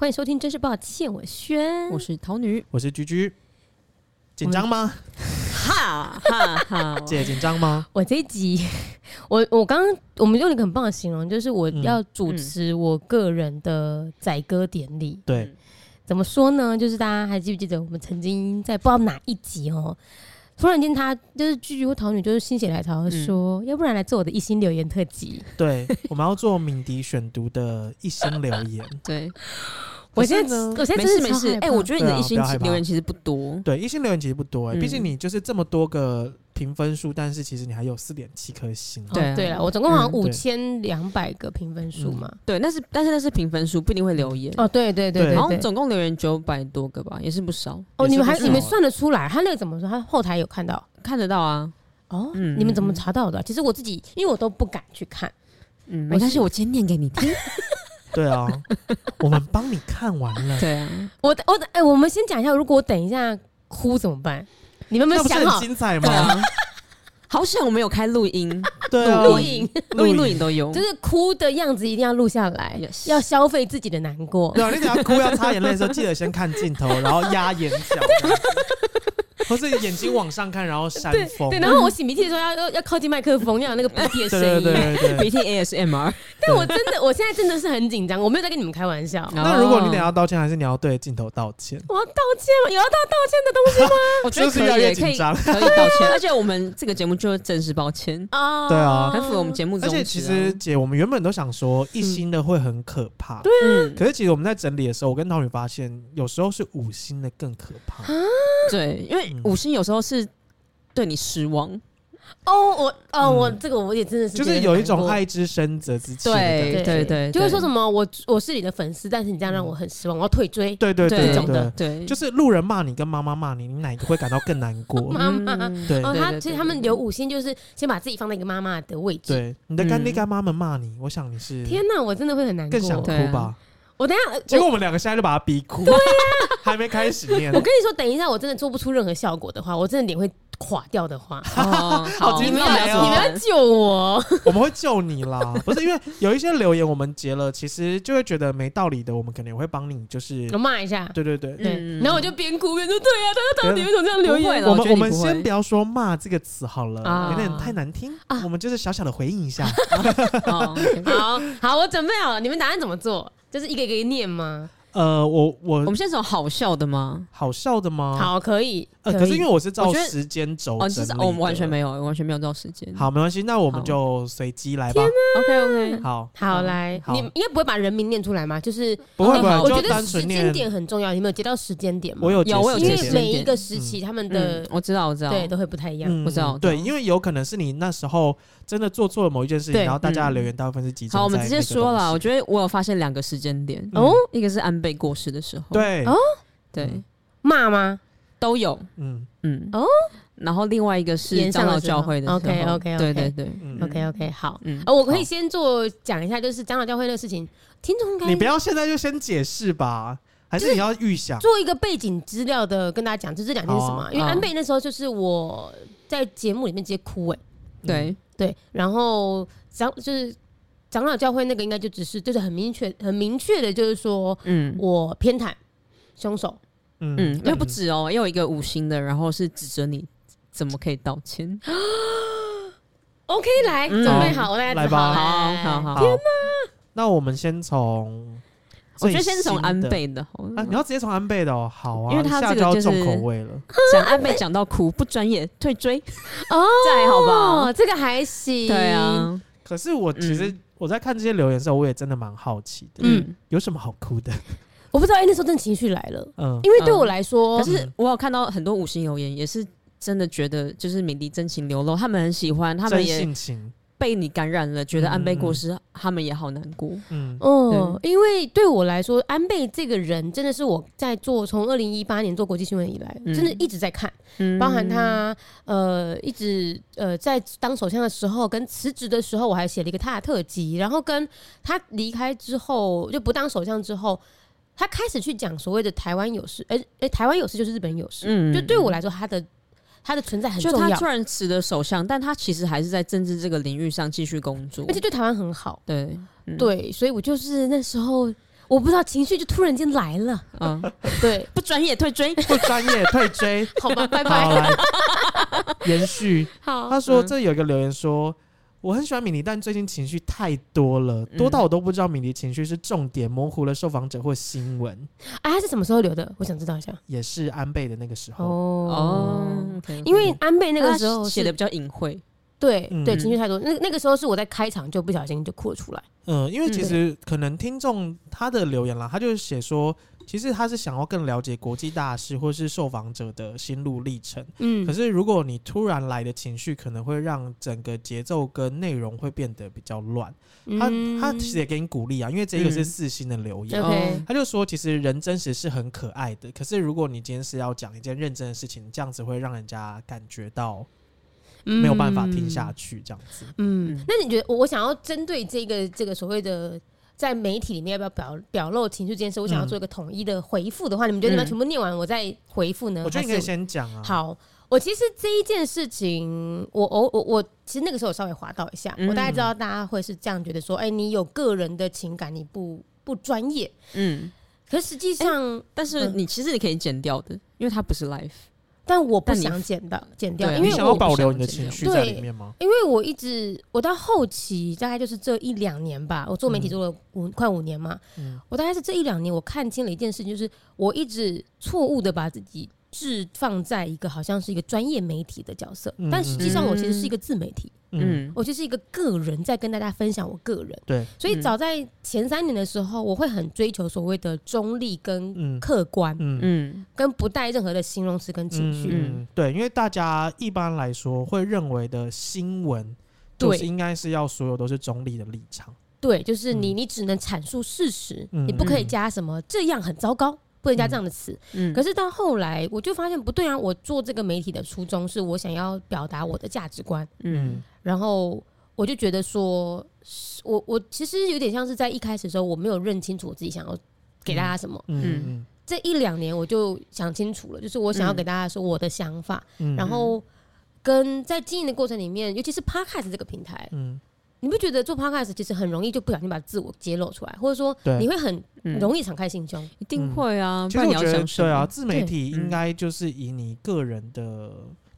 欢迎收听，真是抱歉，我轩，我是桃女，我是居居，紧张吗？哈哈哈，姐紧张吗？我这一集，我我刚刚我们用一个很棒的形容，就是我要主持我个人的载歌典礼。嗯、对，怎么说呢？就是大家还记不记得我们曾经在不知道哪一集哦？突然间，他就是居居或桃女，就是心血来潮说，嗯、要不然来做我的一心留言特辑。对，我们要做敏迪选读的一心留言。对，我现在我现在真是没事。哎、欸，我觉得你的一星留言其实不多。对，一星留言其实不多、欸。哎，毕竟你就是这么多个。评分数，但是其实你还有四点七颗星。对对了，我总共好像五千两百个评分数嘛。对，那是但是那是评分数，不一定会留言。哦，对对对，然后总共留言九百多个吧，也是不少。哦，你们还你们算得出来？他那个怎么说？他后台有看到，看得到啊。哦，你们怎么查到的？其实我自己，因为我都不敢去看。嗯，没关系，我今天念给你听。对啊，我们帮你看完了。对啊，我我哎，我们先讲一下，如果我等一下哭怎么办？你们有没有想好？精彩吗？好险我们有开录音，对，录音、录音、录影都有，就是哭的样子一定要录下来，要消费自己的难过。对啊，你等下哭要擦眼泪的时候，记得先看镜头，然后压眼角。或是眼睛往上看，然后扇风。对，然后我擤鼻涕的时候要要要靠近麦克风，要有那个鼻涕的声音。对对对，鼻涕 ASMR。但我真的，我现在真的是很紧张，我没有在跟你们开玩笑。那如果你等下要道歉，还是你要对镜头道歉？我要道歉吗？有要到道歉的东西吗？我觉得可以，可以，可以道歉。而且我们这个节目就是正式抱歉啊。对啊，很符合我们节目。而且其实姐，我们原本都想说一星的会很可怕，对啊。可是其实我们在整理的时候，我跟桃女发现，有时候是五星的更可怕。对，因为五星有时候是。对你失望。哦，我哦，我这个我也真的是，就是有一种爱之深责之切的感觉，对对对，就是说什么我我是你的粉丝，但是你这样让我很失望，我要退追，对对对，这种的，对，就是路人骂你跟妈妈骂你，你哪一个会感到更难过？妈妈，对，他其实他们留五星就是先把自己放在一个妈妈的位置，对，你的干爹干妈们骂你，我想你是天哪，我真的会很难过，更想哭吧？我等下，结果我们两个现在就把他逼哭，对呀，还没开始念。我跟你说，等一下我真的做不出任何效果的话，我真的脸会。垮掉的话，好，你们要你们要救我，我们会救你啦。不是因为有一些留言我们截了，其实就会觉得没道理的，我们可能也会帮你，就是骂一下。对对对，然后我就边哭边说：“对呀，他到底为什么这样留言？”我们我们先不要说骂这个词好了，有点太难听。我们就是小小的回应一下。好好，我准备好了，你们打算怎么做？就是一个一个念吗？呃，我我我们现在是好笑的吗？好笑的吗？好，可以。呃，可是因为我是照时间轴，哦，我们完全没有，完全没有照时间。好，没关系，那我们就随机来吧。，OK OK，好，好来，你应该不会把人名念出来吗？就是不会不会，我觉得时间点很重要。你没有接到时间点吗？我有，有，我有。因为每一个时期他们的，我知道，我知道，对，都会不太一样。我知道，对，因为有可能是你那时候真的做错了某一件事情，然后大家的留言大部分是集中。好，我们直接说了，我觉得我有发现两个时间点。哦，一个是安倍过世的时候，对，哦，对，骂吗？都有，嗯。嗯。哦，然后另外一个是长老教会的时候，OK OK，对对对，OK OK，好，嗯，我可以先做讲一下，就是长老教会的事情，听众你不要现在就先解释吧，还是你要预想？做一个背景资料的，跟大家讲，就这两件是什么？因为安倍那时候就是我在节目里面直接哭，哎，对对，然后长就是长老教会那个应该就只是就是很明确很明确的，就是说，嗯，我偏袒凶手。嗯，因为不止哦，又有一个五星的，然后是指责你怎么可以道歉？OK，来准备好，来来吧，好好好，天哪！那我们先从，我觉得先从安倍的，啊，你要直接从安倍的哦，好啊，因为他这个就是重口味了，讲安倍讲到哭，不专业，退追。哦，这还好吧？这个还行，对啊。可是我其实我在看这些留言的时候，我也真的蛮好奇的，嗯，有什么好哭的？我不知道，哎，那时候真的情绪来了，嗯，因为对我来说，可是我有看到很多五星留言，也是真的觉得就是敏迪真情流露，他们很喜欢，他们也被你感染了，觉得安倍过世，他们也好难过，嗯，哦，因为对我来说，安倍这个人真的是我在做从二零一八年做国际新闻以来，真的一直在看，包含他呃一直呃在当首相的时候跟辞职的时候，我还写了一个他的特辑，然后跟他离开之后就不当首相之后。他开始去讲所谓的台湾有事，哎、欸、哎、欸，台湾有事就是日本有事。嗯，就对我来说，他的他的存在很重要。就他突然辞了首相，但他其实还是在政治这个领域上继续工作，而且对台湾很好。对、嗯、对，所以我就是那时候，我不知道情绪就突然间来了，嗯，对，不专业退追，不专业退追，好吧，拜拜。好，来延续。好，他说这有一个留言说。我很喜欢米妮，但最近情绪太多了，多到我都不知道米妮情绪是重点，模糊了受访者或新闻。啊，他是什么时候留的？我想知道一下。也是安倍的那个时候哦，因为安倍那个时候写的比较隐晦，对对，情绪太多。那那个时候是我在开场就不小心就哭了出来。嗯，因为其实可能听众他的留言啦，他就写说。其实他是想要更了解国际大事或是受访者的心路历程，嗯，可是如果你突然来的情绪，可能会让整个节奏跟内容会变得比较乱。嗯、他他其实也给你鼓励啊，因为这个是四星的留言，嗯、他就说其实人真实是很可爱的，可是如果你今天是要讲一件认真的事情，这样子会让人家感觉到没有办法听下去，这样子。嗯，嗯，那你觉得我想要针对这个这个所谓的。在媒体里面要不要表表露情绪这件事？我想要做一个统一的回复的话，嗯、你们觉得你们全部念完我再回复呢？我觉得你可以先讲啊。好，我其实这一件事情，我我我我其实那个时候我稍微滑到一下，嗯、我大概知道大家会是这样觉得说，哎、欸，你有个人的情感，你不不专业。嗯，可实际上、欸，但是你其实你可以剪掉的，因为它不是 live。但我不想剪的，剪掉，因为我想要保留你的情绪在里面吗？因为我一直，我到后期大概就是这一两年吧，我做媒体做了五、嗯、快五年嘛，嗯、我大概是这一两年，我看清了一件事情，就是我一直错误的把自己。置放在一个好像是一个专业媒体的角色，但实际上我其实是一个自媒体，嗯，我就是一个个人在跟大家分享我个人，对，所以早在前三年的时候，我会很追求所谓的中立跟客观，嗯，跟不带任何的形容词跟情绪，嗯，对，因为大家一般来说会认为的新闻，对，应该是要所有都是中立的立场，对，就是你你只能阐述事实，你不可以加什么这样很糟糕。不能加这样的词，嗯，可是到后来我就发现不对啊！我做这个媒体的初衷是我想要表达我的价值观，嗯，然后我就觉得说，我我其实有点像是在一开始的时候我没有认清楚我自己想要给大家什么，嗯，嗯，这一两年我就想清楚了，就是我想要给大家说我的想法，嗯，然后跟在经营的过程里面，尤其是 Podcast 这个平台，嗯。你不觉得做 podcast 其实很容易就不小心把自我揭露出来，或者说你会很容易敞开心胸？一定会啊！其实我觉得对啊，自媒体应该就是以你个人的，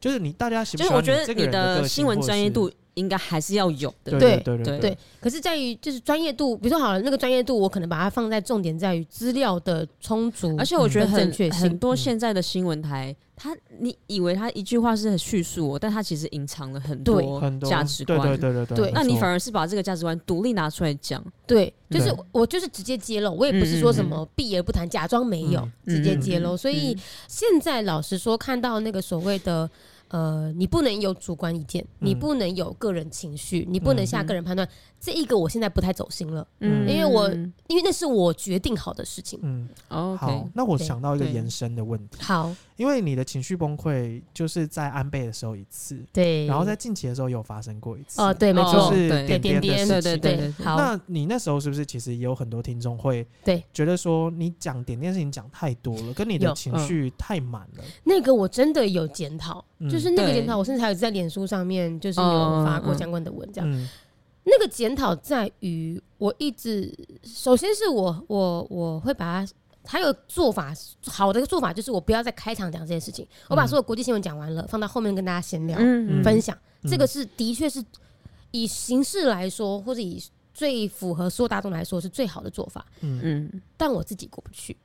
就是你大家喜不喜欢？就是我觉得你的新闻专业度应该还是要有的。对对对对。可是在于就是专业度，比如说好了，那个专业度我可能把它放在重点在于资料的充足，而且我觉得很很多现在的新闻台。他，你以为他一句话是很叙述，但他其实隐藏了很多价值观。对对对对对。对，那你反而是把这个价值观独立拿出来讲。对，就是我就是直接揭露，我也不是说什么避而不谈，假装没有，直接揭露。所以现在老实说，看到那个所谓的。呃，你不能有主观意见，你不能有个人情绪，你不能下个人判断。这一个我现在不太走心了，嗯，因为我因为那是我决定好的事情，嗯，好，那我想到一个延伸的问题，好，因为你的情绪崩溃就是在安倍的时候一次，对，然后在近期的时候有发生过一次，哦，对，没错，就是点点的事情，对对对，好，那你那时候是不是其实也有很多听众会对。觉得说你讲点点事情讲太多了，跟你的情绪太满了？那个我真的有检讨，就是那个检讨，我甚至还有在脸书上面就是有发过相关的文章。那个检讨在于，我一直首先是我我我会把它，还有做法好的做法就是我不要在开场讲这件事情，我把所有国际新闻讲完了，放到后面跟大家闲聊分享，这个是的确是以形式来说，或者以最符合所有大众来说是最好的做法。嗯。嗯，但我自己过不去。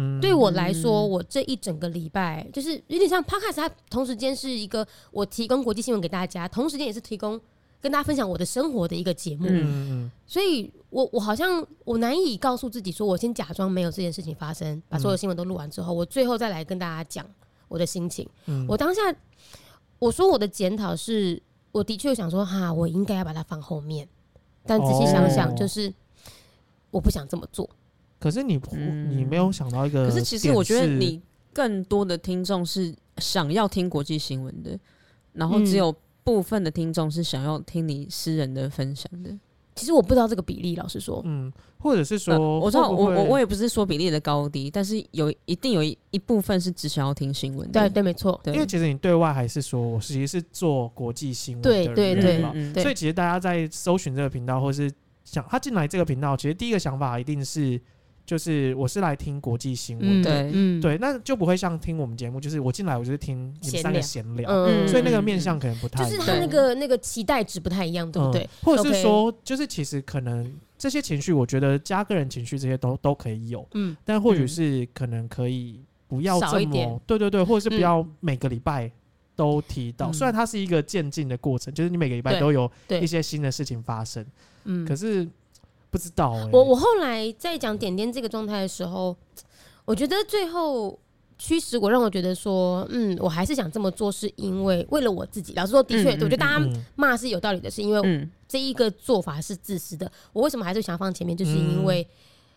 嗯，对我来说，我这一整个礼拜就是有点像 Podcast，它同时间是一个我提供国际新闻给大家，同时间也是提供。跟大家分享我的生活的一个节目，所以我我好像我难以告诉自己说，我先假装没有这件事情发生，把所有新闻都录完之后，我最后再来跟大家讲我的心情。嗯，我当下我说我的检讨是，我的确想说哈，我应该要把它放后面，但仔细想想，就是我不想这么做。可是你你没有想到一个，可是其实我觉得你更多的听众是想要听国际新闻的，然后只有。部分的听众是想要听你私人的分享的，其实我不知道这个比例，老实说，嗯，或者是说，呃、我知道我我我也不是说比例的高低，但是有一定有一一部分是只想要听新闻，对对，没错，因为其实你对外还是说我实际是做国际新闻的人嘛，对。对对，嗯、所以其实大家在搜寻这个频道，或是想他进来这个频道，其实第一个想法一定是。就是我是来听国际新闻，对，嗯，对，那就不会像听我们节目，就是我进来我就是听你们三个闲聊，嗯，所以那个面向可能不太，就是他那个那个期待值不太一样，对不对？或者是说，就是其实可能这些情绪，我觉得加个人情绪这些都都可以有，嗯，但或许是可能可以不要这么，对对对，或者是不要每个礼拜都提到，虽然它是一个渐进的过程，就是你每个礼拜都有一些新的事情发生，嗯，可是。不知道我我后来在讲点点这个状态的时候，我觉得最后驱使我让我觉得说，嗯，我还是想这么做，是因为为了我自己。老实说，的确，我觉得大家骂是有道理的，是因为这一个做法是自私的。我为什么还是想放前面，就是因为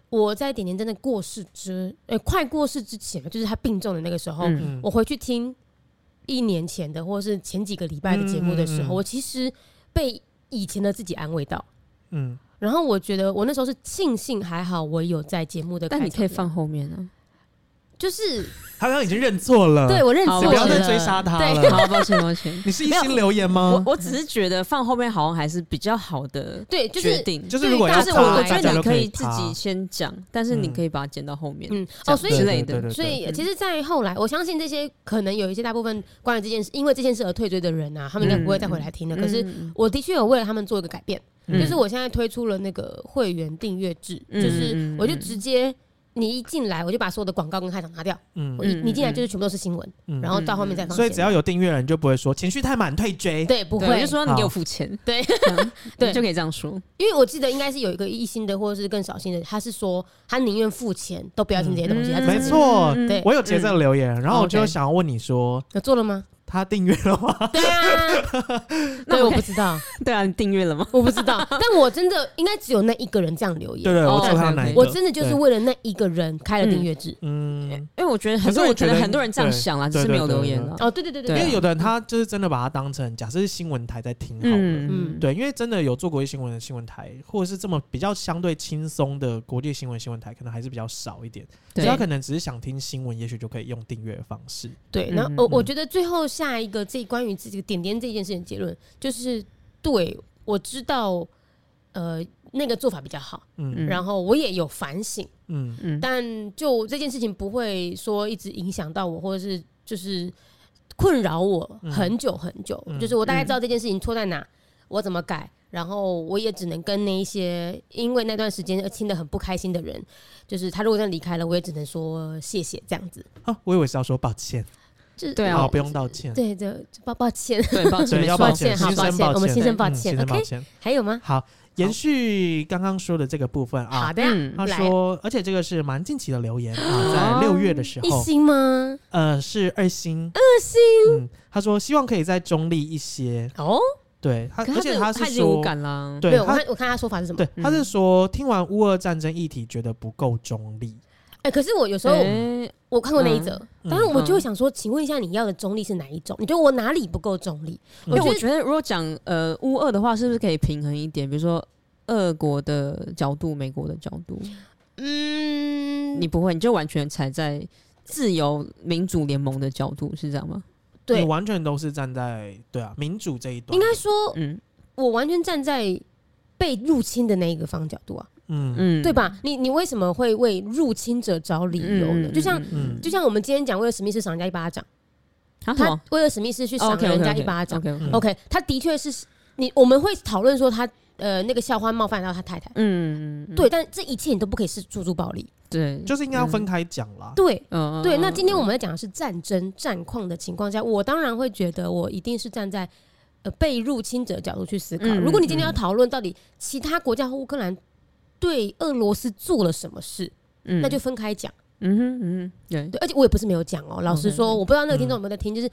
我在点点真的过世之，呃，快过世之前，就是他病重的那个时候，我回去听一年前的或者是前几个礼拜的节目的时候，我其实被以前的自己安慰到，嗯。然后我觉得我那时候是庆幸还好我有在节目的，但你可以放后面啊，就是他刚刚已经认错了，对我认错了，不要再追杀他了。好，抱歉抱歉，你是一心留言吗？我我只是觉得放后面好像还是比较好的，对，决定。就是如果要，但是我觉得你可以自己先讲，但是你可以把它剪到后面，嗯。哦，所以之类的，所以其实，在后来，我相信这些可能有一些大部分关于这件事，因为这件事而退追的人啊，他们应该不会再回来听了。可是我的确有为了他们做一个改变。就是我现在推出了那个会员订阅制，就是我就直接你一进来，我就把所有的广告跟开场拿掉。嗯，我一你进来就是全部都是新闻，然后到后面再放。所以只要有订阅人，就不会说情绪太满退追。对，不会，就说你给我付钱。对，对，就可以这样说。因为我记得应该是有一个一星的，或者是更少星的，他是说他宁愿付钱都不要听这些东西。没错，对，我有截这个留言，然后我就想要问你说，有做了吗？他订阅了吗？对啊，对，我不知道。对啊，你订阅了吗？我不知道，但我真的应该只有那一个人这样留言。对对，我就看哪一个。我真的就是为了那一个人开了订阅制。嗯，因为我觉得很多我觉得很多人这样想啦，只是没有留言了。哦，对对对对，因为有的人他就是真的把它当成假设是新闻台在听好了。嗯，对，因为真的有做国际新闻的新闻台，或者是这么比较相对轻松的国际新闻新闻台，可能还是比较少一点。对，他可能只是想听新闻，也许就可以用订阅的方式。对，那我我觉得最后下一个这关。关于这个点点这件事情结论，就是对我知道，呃，那个做法比较好，嗯，然后我也有反省，嗯嗯，但就这件事情不会说一直影响到我，或者是就是困扰我很久很久，嗯、就是我大概知道这件事情错在哪，嗯、我怎么改，然后我也只能跟那一些因为那段时间而听得很不开心的人，就是他如果真的离开了，我也只能说谢谢这样子。啊，我以为是要说抱歉。对啊，不用道歉。对对，抱抱歉，对抱歉，要抱歉，好抱歉，我们先生抱歉，抱歉。还有吗？好，延续刚刚说的这个部分啊。好的，他说，而且这个是蛮近期的留言啊，在六月的时候。一星吗？呃，是二星。二星。嗯，他说希望可以再中立一些。哦。对他，而且他是说，对，我看我看他说法是什么？对，他是说听完乌俄战争议题，觉得不够中立。哎，可是我有时候我看过那一则，当然我就会想说，请问一下，你要的中立是哪一种？你觉得我哪里不够中立？因为我觉得如果讲呃乌二的话，是不是可以平衡一点？比如说俄国的角度，美国的角度。嗯，你不会，你就完全踩在自由民主联盟的角度，是这样吗？对，你完全都是站在对啊民主这一端。应该说，嗯，我完全站在被入侵的那一个方角度啊。嗯嗯，对吧？你你为什么会为入侵者找理由呢？就像就像我们今天讲，为了史密斯赏人家一巴掌，他为了史密斯去赏人家一巴掌。OK，他的确是你我们会讨论说他呃那个校花冒犯到他太太。嗯对，但这一切你都不可以是诉诸暴力。对，就是应该要分开讲啦。对，嗯对。那今天我们在讲的是战争战况的情况下，我当然会觉得我一定是站在呃被入侵者角度去思考。如果你今天要讨论到底其他国家和乌克兰。对俄罗斯做了什么事，嗯、那就分开讲。嗯哼，嗯哼，对对，而且我也不是没有讲哦。老实说，嗯、我不知道那个听众有没有在听，就是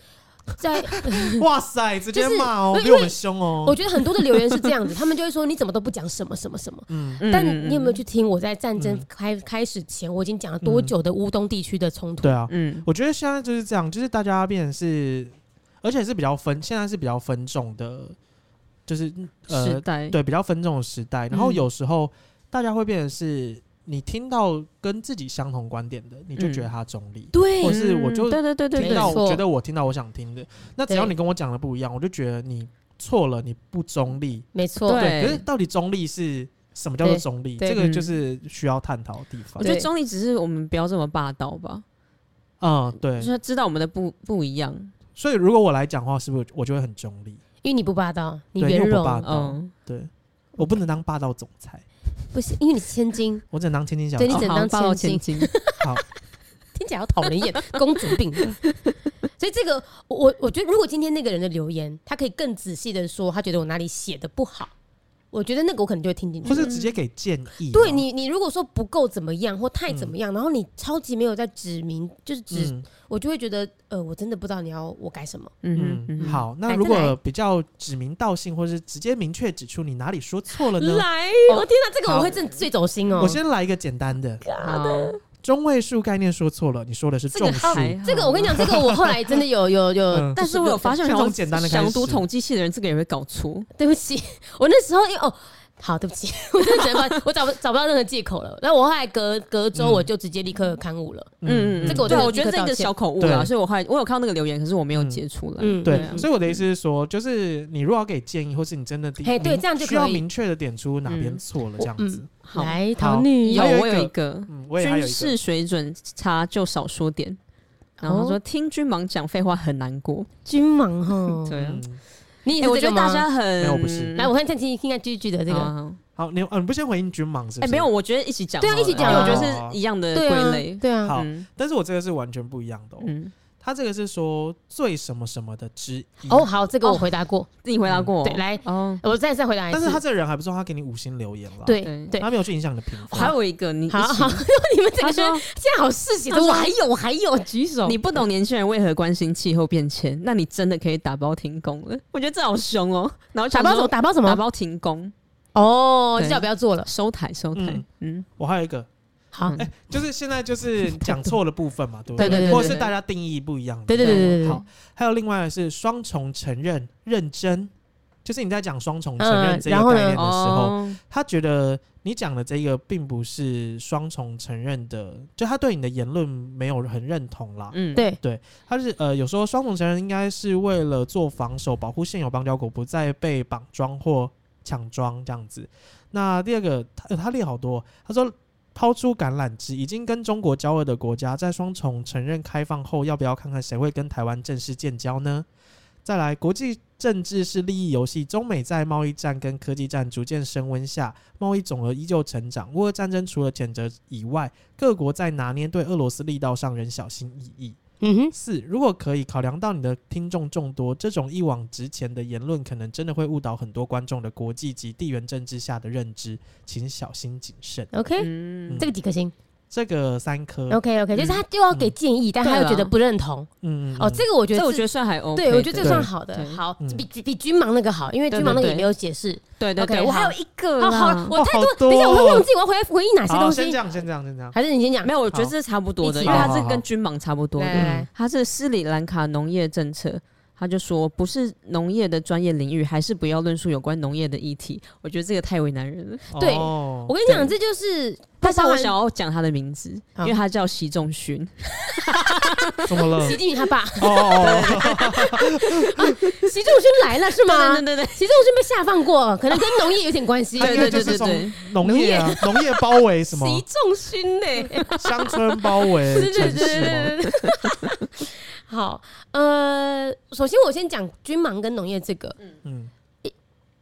在 哇塞，直接骂哦，比我们凶哦。我觉得很多的留言是这样子，他们就会说你怎么都不讲什么什么什么。嗯，但你有没有去听我在战争开开始前，我已经讲了多久的乌东地区的冲突？对啊，嗯，我觉得现在就是这样，就是大家变成是，而且是比较分，现在是比较分众的，就是呃，时代对比较分众的时代，然后有时候。大家会变成是，你听到跟自己相同观点的，你就觉得他中立，对，或是我就对对对对，听到我觉得我听到我想听的，那只要你跟我讲的不一样，我就觉得你错了，你不中立，没错，对。可是到底中立是什么叫做中立？这个就是需要探讨的地方。我觉得中立只是我们不要这么霸道吧。嗯，对，就是知道我们的不不一样。所以如果我来讲话，是不是我就会很中立？因为你不霸道，你圆融。嗯，对，我不能当霸道总裁。不行，因为你是千金，我只能当千金小姐。对，你只能当千金。好，听起来好讨人厌，公主病。所以这个，我我觉得，如果今天那个人的留言，他可以更仔细的说，他觉得我哪里写的不好。我觉得那个我可能就会听进去，或是直接给建议。对你，你如果说不够怎么样或太怎么样，然后你超级没有在指明，就是指，我就会觉得，呃，我真的不知道你要我改什么。嗯嗯，好，那如果比较指名道姓，或是直接明确指出你哪里说错了呢？来，我天哪，这个我会真最走心哦。我先来一个简单的。中位数概念说错了，你说的是众数。这个我跟你讲，这个我后来真的有有有，但是我有发现，这种简单的想读统计系的人，这个也会搞错。对不起，我那时候因为哦。好，对不起，我真的觉得我找不找不到任何借口了。那我后来隔隔周我就直接立刻刊物了。嗯嗯，这个我对我觉得这个小口误了，所以我后来我有看到那个留言，可是我没有截出来。嗯，对。所以我的意思是说，就是你如果要给建议，或是你真的哎，对，这样就需要明确的点出哪边错了，这样子。来，桃女有我有一个，军事水准差就少说点。然后说听君芒讲废话很难过，君芒哈，对。你我觉得大家很没有不是，来我看听听听看 G G 的这个。好，你嗯，不先回应君芒是？哎，没有，我觉得一起讲。对啊，一起讲，我觉得是一样的归类。对啊，好，但是我这个是完全不一样的。嗯，他这个是说最什么什么的之一。哦，好，这个我回答过，你回答过。对，来，哦，我再再回答一次。但是他这个人还不错，他给你五星留言了。对对，他没有去影响你的评分。还有一个，你好好，你们这个说现在好事情，我还有我还有举手。你不懂年轻人为何关心气候变迁，那你真的可以打包停工了。我觉得这好凶哦。然后打包什么？打包什么？打包停工。哦，叫不要做了，收台收台。嗯，我还有一个，好，哎，就是现在就是讲错的部分嘛，对不对？或者是大家定义不一样。对对对对对。好，还有另外的是双重承认认真，就是你在讲双重承认这个概念的时候，他觉得你讲的这个并不是双重承认的，就他对你的言论没有很认同啦。嗯，对对，他是呃，有时候双重承认应该是为了做防守，保护现有邦交国不再被绑桩或。抢装这样子，那第二个他他列好多，他说抛出橄榄枝，已经跟中国交恶的国家，在双重承认开放后，要不要看看谁会跟台湾正式建交呢？再来，国际政治是利益游戏，中美在贸易战跟科技战逐渐升温下，贸易总额依旧成长。乌俄战争除了谴责以外，各国在拿捏对俄罗斯力道上仍小心翼翼。嗯哼，四，如果可以考量到你的听众众多，这种一往直前的言论，可能真的会误导很多观众的国际及地缘政治下的认知，请小心谨慎。OK，嗯，这个几颗星？这个三颗，OK OK，就是他就要给建议，但他又觉得不认同。嗯哦，这个我觉得，这我觉得算还 OK。对，我觉得这个算好的，好，比比君芒那个好，因为君芒那个也没有解释。对对对，我还有一个，好，我太多，等一下我会忘记，我要回回忆哪些东西。先这样，先这样，先这样，还是你先讲？没有，我觉得这是差不多的，因为它是跟君芒差不多的。它是斯里兰卡农业政策。他就说，不是农业的专业领域，还是不要论述有关农业的议题。我觉得这个太为难人了。对，我跟你讲，这就是。但是我想要讲他的名字，因为他叫习仲勋。怎么了？习近平他爸。哦。习仲勋来了是吗？对对对，习仲勋被下放过，可能跟农业有点关系。对对对对对，农业啊，农业包围什么？习仲勋呢？乡村包围城市。好，呃，首先我先讲君芒跟农业这个，嗯嗯，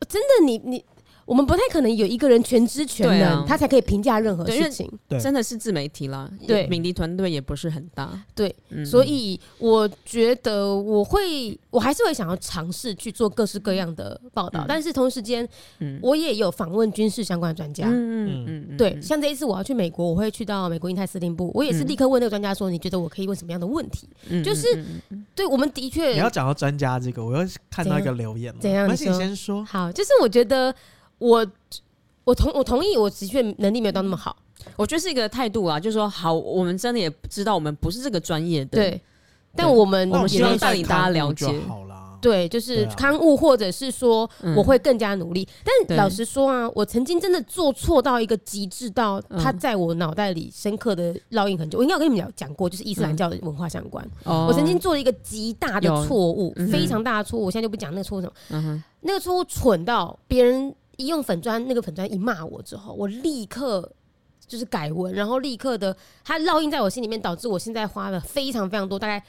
真的你你。我们不太可能有一个人全知全能，他才可以评价任何事情。对，真的是自媒体啦。对，敏迪团队也不是很大。对，所以我觉得我会，我还是会想要尝试去做各式各样的报道，但是同时间，我也有访问军事相关的专家。嗯嗯嗯。对，像这一次我要去美国，我会去到美国印太司令部，我也是立刻问那个专家说：“你觉得我可以问什么样的问题？”就是，对，我们的确。你要讲到专家这个，我又看到一个留言了。怎样？没关系，你先说。好，就是我觉得。我我同我同意，我的确能力没有到那么好，我觉得是一个态度啊，就是说好，我们真的也知道我们不是这个专业的，对，但我们我们希望带领大家了解好了。对，就是刊物，或者是说我会更加努力。但老实说啊，我曾经真的做错到一个极致，到他在我脑袋里深刻的烙印很久。我应该有跟你们讲过，就是伊斯兰教的文化相关。我曾经做了一个极大的错误，非常大的错误。我现在就不讲那个错误什么，那个错误蠢到别人。一用粉砖，那个粉砖一骂我之后，我立刻就是改文，然后立刻的，它烙印在我心里面，导致我现在花了非常非常多，大概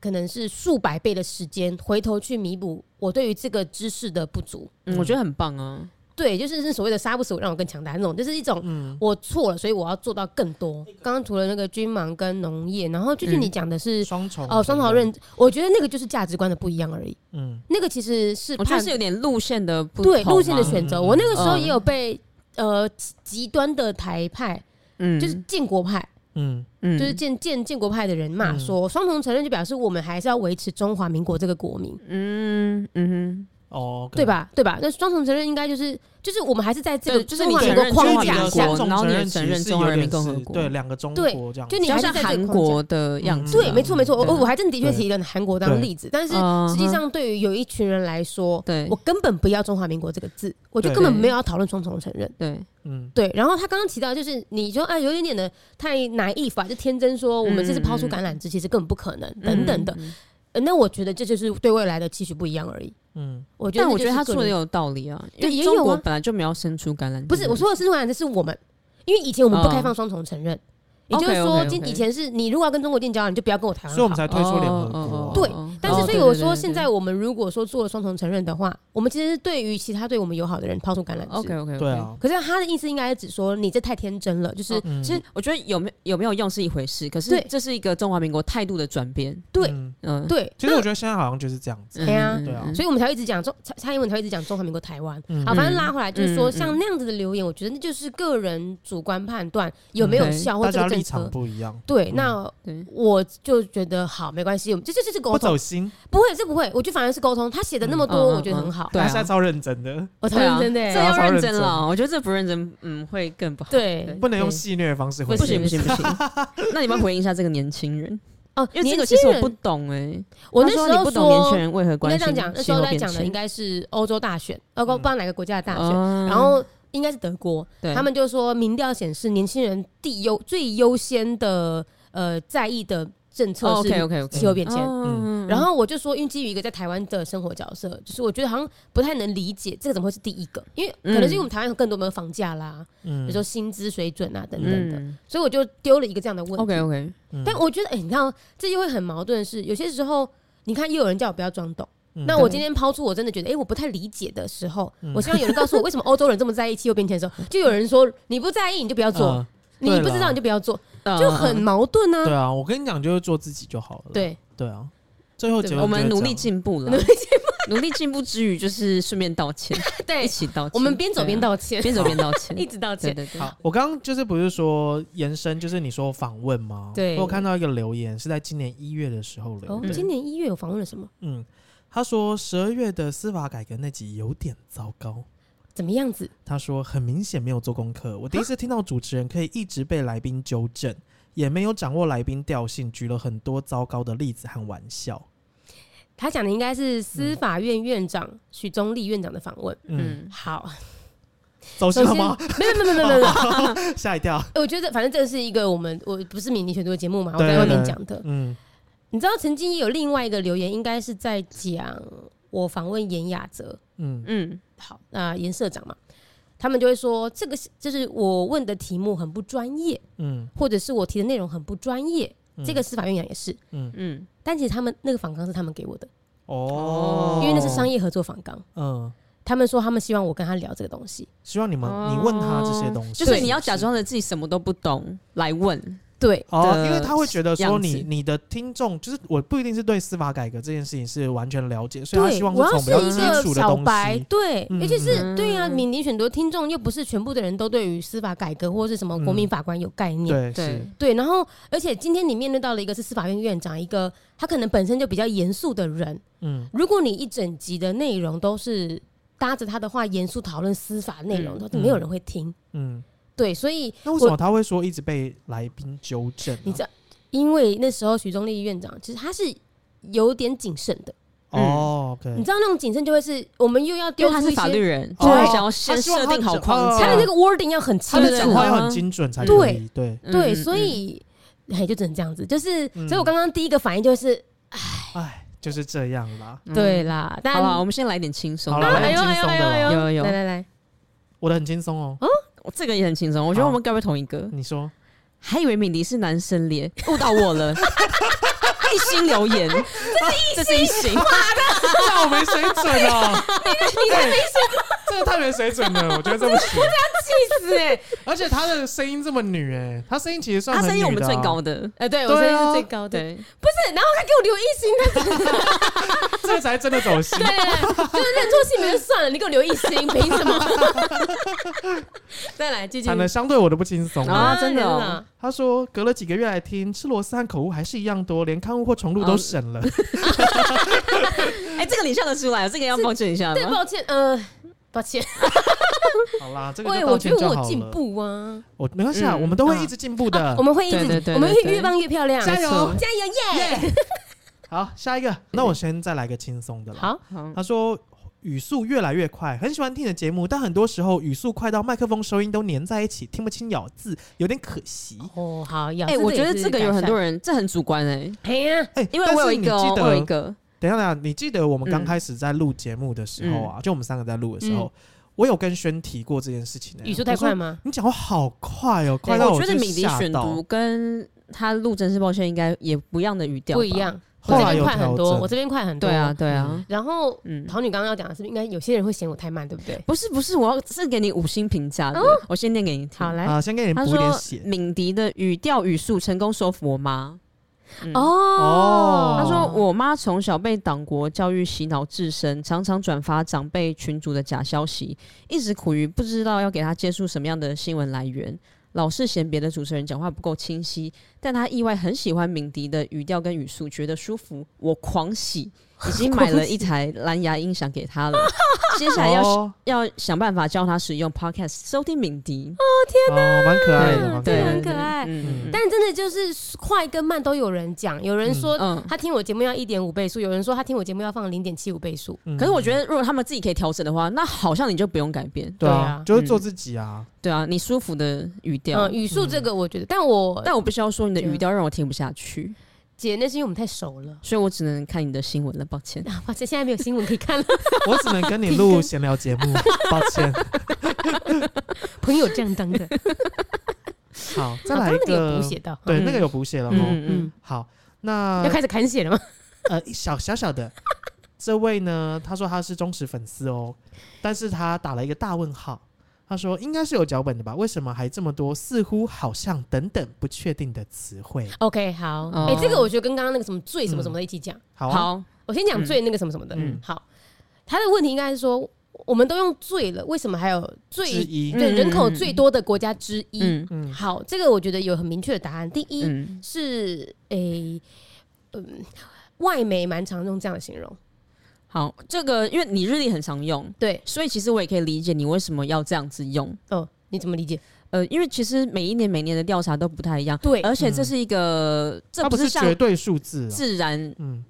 可能是数百倍的时间，回头去弥补我对于这个知识的不足。嗯，我觉得很棒啊。对，就是是所谓的杀不死我，让我更强大那种，就是一种我错了，所以我要做到更多。刚刚除了那个军盲跟农业，然后就是你讲的是双重哦，双重认，我觉得那个就是价值观的不一样而已。嗯，那个其实是我觉得是有点路线的不对路线的选择。我那个时候也有被呃极端的台派，嗯，就是建国派，嗯嗯，就是建建建国派的人骂说，双重承认就表示我们还是要维持中华民国这个国民。嗯嗯哼，哦，对吧对吧？那双重承认应该就是。就是我们还是在这个就是你整个框架下，然后你承认中华人民共和国，对两个中国这样，就你还是韩国的样子。对，没错没错，我我还真的确提了韩国当例子，但是实际上对于有一群人来说，对我根本不要中华民国这个字，我就根本没有要讨论双重承认。对，嗯，对。然后他刚刚提到，就是你说啊，有一点点的太 naive 就天真说我们这是抛出橄榄枝，其实根本不可能等等的。那我觉得这就是对未来的期许不一样而已。嗯，我觉得，但我觉得他说的有道理啊。对，也有啊。中国本来就没有伸出橄榄枝。不是，我说的伸出橄榄枝是我们，因为以前我们不开放双重承认。也就是说，今以前是你如果要跟中国建交，你就不要跟我台湾。所以我们才推出联合国。对，但是所以我说，现在我们如果说做了双重承认的话，我们其实是对于其他对我们友好的人抛出橄榄枝。OK OK，对啊。可是他的意思应该是指说，你这太天真了。就是其实我觉得有没有有没有用是一回事，可是这是一个中华民国态度的转变。对，嗯，对。其实我觉得现在好像就是这样子。对啊，对啊。所以我们才一直讲中蔡蔡英文才一直讲中华民国台湾。好，反正拉回来就是说，像那样子的留言，我觉得那就是个人主观判断有没有效，或者立场不一样。对，那我就觉得好，没关系，我们这这这是沟通，不走心，不会，这不会，我觉得反而是沟通。他写的那么多，我觉得很好，他现在超认真的，我超认真的，这要认真。了。我觉得这不认真，嗯，会更不好。对，不能用戏虐的方式回。不行不行不行。那你们回应一下这个年轻人？哦，因为这个其实我不懂哎，我那时候说不懂年轻人为何关心应该这样讲，那时候在讲的应该是欧洲大选，呃，不知道哪个国家的大选，然后。应该是德国，他们就说民调显示年轻人第优最优先的呃在意的政策是气候变迁。嗯，然后我就说，因为基于一个在台湾的生活角色，就是我觉得好像不太能理解这个怎么会是第一个，因为可能是因为我们台湾有更多的房价啦，嗯，比如说薪资水准啊等等的，嗯、所以我就丢了一个这样的问题。OK OK，但我觉得，哎、欸，你看这就会很矛盾是，是有些时候你看又有人叫我不要装懂。那我今天抛出我真的觉得，哎，我不太理解的时候，我希望有人告诉我为什么欧洲人这么在意气候变迁的时候，就有人说你不在意你就不要做，你不知道你就不要做，就很矛盾啊。对啊，我跟你讲，就是做自己就好了。对对啊，最后我们努力进步了，努力进步努力进步之余就是顺便道歉，对，一起道歉。我们边走边道歉，边走边道歉，一直道歉。好，我刚刚就是不是说延伸，就是你说访问吗？对，我看到一个留言是在今年一月的时候留的。今年一月有访问了什么？嗯。他说十二月的司法改革那集有点糟糕，怎么样子？他说很明显没有做功课。我第一次听到主持人可以一直被来宾纠正，也没有掌握来宾调性，举了很多糟糕的例子和玩笑。他讲的应该是司法院院长许宗力院长的访问。嗯，好，走心了吗？没有没有没有没有，吓一跳。我觉得反正这是一个我们我不是敏迪选读的节目嘛，我在外面讲的。嗯。你知道曾经有另外一个留言，应该是在讲我访问严雅泽，嗯。嗯，好，那严社长嘛，他们就会说这个就是我问的题目很不专业，嗯，或者是我提的内容很不专业，嗯、这个司法院长也是，嗯。嗯，但其实他们那个访纲是他们给我的，哦，因为那是商业合作访纲，嗯，他们说他们希望我跟他聊这个东西，希望你们你问他这些东西，就是你要假装的自己什么都不懂来问。对哦，因为他会觉得说你你的听众就是我不一定是对司法改革这件事情是完全了解，所以他希望从比较基础的东西。对，尤其是对呀，敏迪选读听众又不是全部的人都对于司法改革或者是什么国民法官有概念。对对，然后而且今天你面对到了一个是司法院院长，一个他可能本身就比较严肃的人。嗯，如果你一整集的内容都是搭着他的话严肃讨论司法内容，都没有人会听。嗯。对，所以那为什么他会说一直被来宾纠正？你知道，因为那时候许宗力院长其实他是有点谨慎的。哦，你知道那种谨慎就会是我们又要丢，他是法律人，就会想要先设定好框架，他的那个 wording 要很清楚，他的讲话要很精准才对。对对，所以哎，就只能这样子。就是，所以我刚刚第一个反应就是，哎哎，就是这样啦。对啦，但好吧，我们先来点轻松的，来点轻松的，有有有，来来来。我的很轻松哦。这个也很轻松。我觉得我们该不会同一个？你说，还以为敏迪是男生咧，误导我了。一星留言，这是一星，妈的，这样我没水准哦。你太没水准，这个太没水准了，我觉得这不行。气死哎！而且他的声音这么女哎，他声音其实算他声音我们最高的，哎，对我声音是最高的，不是，然后他给我留一星，这才真的走心。对对对，就是认错性别就算了，你给我留一星，凭什么？再来，继续。讲的相对我都不轻松啊，真的。他说隔了几个月来听，吃螺丝和口误还是一样多，连刊物或重录都省了。哎，这个你笑得出来，这个要抱歉一下。对，抱歉，呃。抱歉，好啦，这个我觉得我有进步啊，我没关系啊，我们都会一直进步的，我们会一直，我们会越棒越漂亮，加油，加油耶！好，下一个，那我先再来个轻松的了。好，他说语速越来越快，很喜欢听你的节目，但很多时候语速快到麦克风收音都粘在一起，听不清咬字，有点可惜。哦，好，咬字，哎，我觉得这个有很多人，这很主观哎，哎呀，哎，因为我有一个，我有一个。等一下，等一下，你记得我们刚开始在录节目的时候啊，就我们三个在录的时候，我有跟轩提过这件事情。语速太快吗？你讲话好快哦，快到我觉得敏迪选读跟他录真是抱歉，应该也不一样的语调，不一样。我这边快很多，我这边快很多。对啊，对啊。然后，嗯，桃女刚刚要讲的是，应该有些人会嫌我太慢，对不对？不是，不是，我要是给你五星评价的，我先念给你听。好来，啊，先给你补一点血。敏迪的语调语速成功说服我妈。嗯、哦，他说我妈从小被党国教育洗脑至深，常常转发长辈群主的假消息，一直苦于不知道要给她接触什么样的新闻来源，老是嫌别的主持人讲话不够清晰，但他意外很喜欢敏迪的语调跟语速，觉得舒服，我狂喜。已经买了一台蓝牙音响给他了，接下来要、oh. 要想办法教他使用 Podcast 收听敏迪。哦天哪，蛮、oh, 可爱的，对，很可爱。嗯、但真的就是快跟慢都有人讲，有人说他听我节目要一点五倍速，有人说他听我节目要放零点七五倍速。嗯、可是我觉得如果他们自己可以调整的话，那好像你就不用改变。对啊，就是做自己啊。嗯、对啊，你舒服的语调、嗯，语速这个我觉得，但我但我必须要说，你的语调让我听不下去。姐，那是因为我们太熟了，所以我只能看你的新闻了，抱歉。抱歉，现在没有新闻可以看了。我只能跟你录 闲聊节目，抱歉。朋友这样当的。好，再来一个补写的，对，那个有补写了嗯。嗯，好，那要开始砍血了吗？呃，小小小的这位呢，他说他是忠实粉丝哦，但是他打了一个大问号。他说：“应该是有脚本的吧？为什么还这么多似乎、好像等等不确定的词汇？”OK，好，哎、欸，这个我觉得跟刚刚那个什么最什么什么的一起讲、嗯。好、啊，好，我先讲最那个什么什么的。嗯，好，他的问题应该是说，我们都用最了，为什么还有最对人口最多的国家之一？嗯嗯，好，这个我觉得有很明确的答案。第一是，哎、欸，嗯，外媒蛮常用这样的形容。好，这个因为你日历很常用，对，所以其实我也可以理解你为什么要这样子用。哦，你怎么理解？呃，因为其实每一年每年的调查都不太一样，对，而且这是一个，嗯、这不是像绝对数字，自然嗯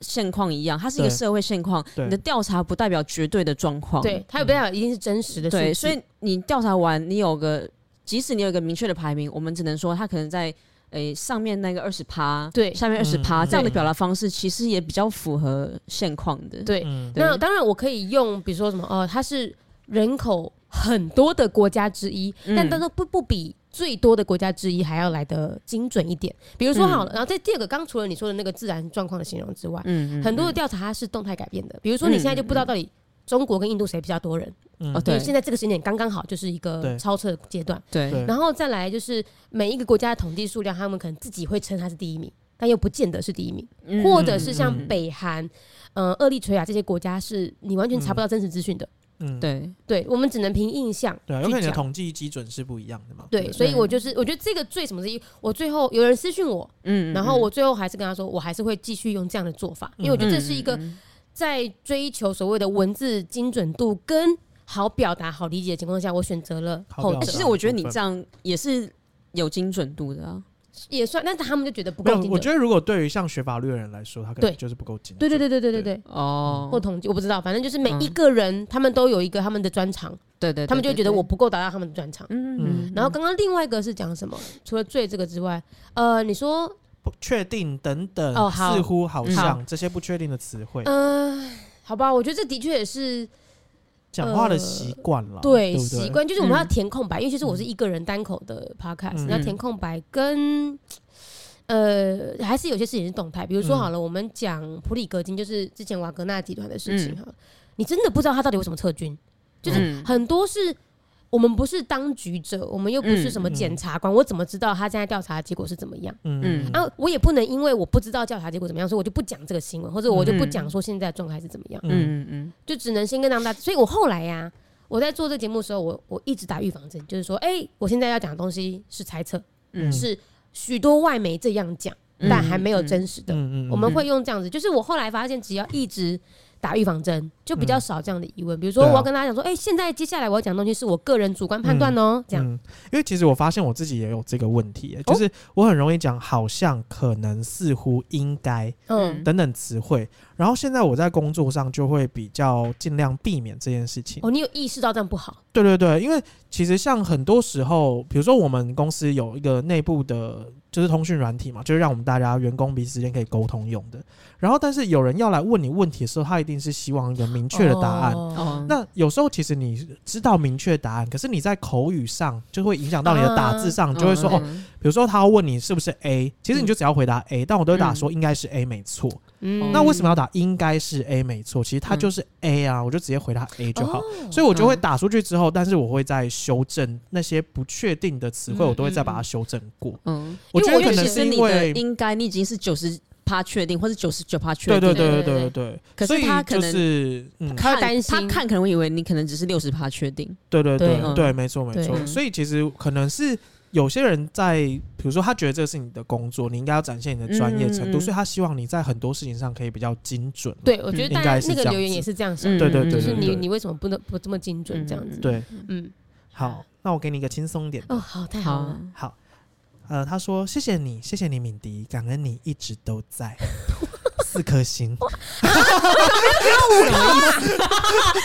现况一样，它是一个社会现况。你的调查不代表绝对的状况，对，它也不代表一定是真实的。对，所以你调查完，你有个，即使你有一个明确的排名，我们只能说它可能在。诶、欸，上面那个二十趴，对，下面二十趴，这样的表达方式其实也比较符合现况的。对，那当然我可以用，比如说什么，哦，它是人口很多的国家之一，嗯、但它都不不比最多的国家之一还要来的精准一点。比如说好了，嗯、然后在第二个，刚除了你说的那个自然状况的形容之外，嗯，嗯，嗯，很多的调查它是动态改变的。比如说你现在就不知道到底中国跟印度谁比较多人。哦，对，现在这个时间点刚刚好，就是一个超车阶段。对，然后再来就是每一个国家的统计数量，他们可能自己会称他是第一名，但又不见得是第一名，或者是像北韩、呃、厄立垂亚这些国家，是你完全查不到真实资讯的。嗯，对，对，我们只能凭印象。对，因为你的统计基准是不一样的嘛。对，所以我就是我觉得这个最什么之一，我最后有人私讯我，嗯，然后我最后还是跟他说，我还是会继续用这样的做法，因为我觉得这是一个在追求所谓的文字精准度跟。好表达、好理解的情况下，我选择了后者。其实我觉得你这样也是有精准度的啊，也算。但是他们就觉得不够精准。我觉得如果对于像学法律的人来说，他可能就是不够精。对对对对对对对。哦。或统计，我不知道，反正就是每一个人，他们都有一个他们的专长。对对。他们就觉得我不够达到他们的专长。嗯嗯。然后刚刚另外一个是讲什么？除了罪这个之外，呃，你说不确定等等，哦，似乎好像这些不确定的词汇。嗯，好吧，我觉得这的确也是。讲话的习惯了，对，对习惯就是我们要填空白，因为其实我是一个人单口的 podcast，要填空白跟呃，还是有些事情是动态，比如说好了，我们讲普里格金，就是之前瓦格纳集团的事情哈，你真的不知道他到底为什么撤军，就是很多是。我们不是当局者，我们又不是什么检察官，我怎么知道他现在调查的结果是怎么样？嗯，啊，我也不能因为我不知道调查结果怎么样，所以我就不讲这个新闻，或者我就不讲说现在状态是怎么样。嗯嗯嗯，就只能先跟大家。所以我后来呀，我在做这节目的时候，我我一直打预防针，就是说，哎，我现在要讲的东西是猜测，是许多外媒这样讲，但还没有真实的。我们会用这样子，就是我后来发现，只要一直。打预防针就比较少这样的疑问，比如说我要跟大家讲说，哎，现在接下来我要讲的东西是我个人主观判断哦，这样。因为其实我发现我自己也有这个问题，就是我很容易讲好像、可能、似乎、应该，嗯，等等词汇。然后现在我在工作上就会比较尽量避免这件事情。哦，你有意识到这样不好？对对对，因为其实像很多时候，比如说我们公司有一个内部的，就是通讯软体嘛，就是让我们大家员工彼此之间可以沟通用的。然后，但是有人要来问你问题的时候，他一定是希望一个明确的答案。哦、那有时候其实你知道明确答案，可是你在口语上就会影响到你的打字上，就会说、嗯、哦，比如说他要问你是不是 A，其实你就只要回答 A，、嗯、但我都会打说应该是 A 没错。嗯、那为什么要打应该是 A 没错？其实它就是 A 啊，我就直接回答 A 就好。哦、所以我就会打出去之后，但是我会再修正那些不确定的词汇，我都会再把它修正过。嗯，我觉得可能是因为应该你已经是九十。怕确定，或者九十九趴确定。对对对对对对。可是他可能是，他担心，他看可能会以为你可能只是六十趴确定。对对对对，没错没错。所以其实可能是有些人在，比如说他觉得这是你的工作，你应该要展现你的专业程度，所以他希望你在很多事情上可以比较精准。对，我觉得大家那个留言也是这样想。对对对，就是你你为什么不能不这么精准这样子？对，嗯。好，那我给你一个轻松点。哦，好，太好了。好，呃，他说谢谢你，谢谢你，敏迪，感恩你一直都在。四颗星，什么意思？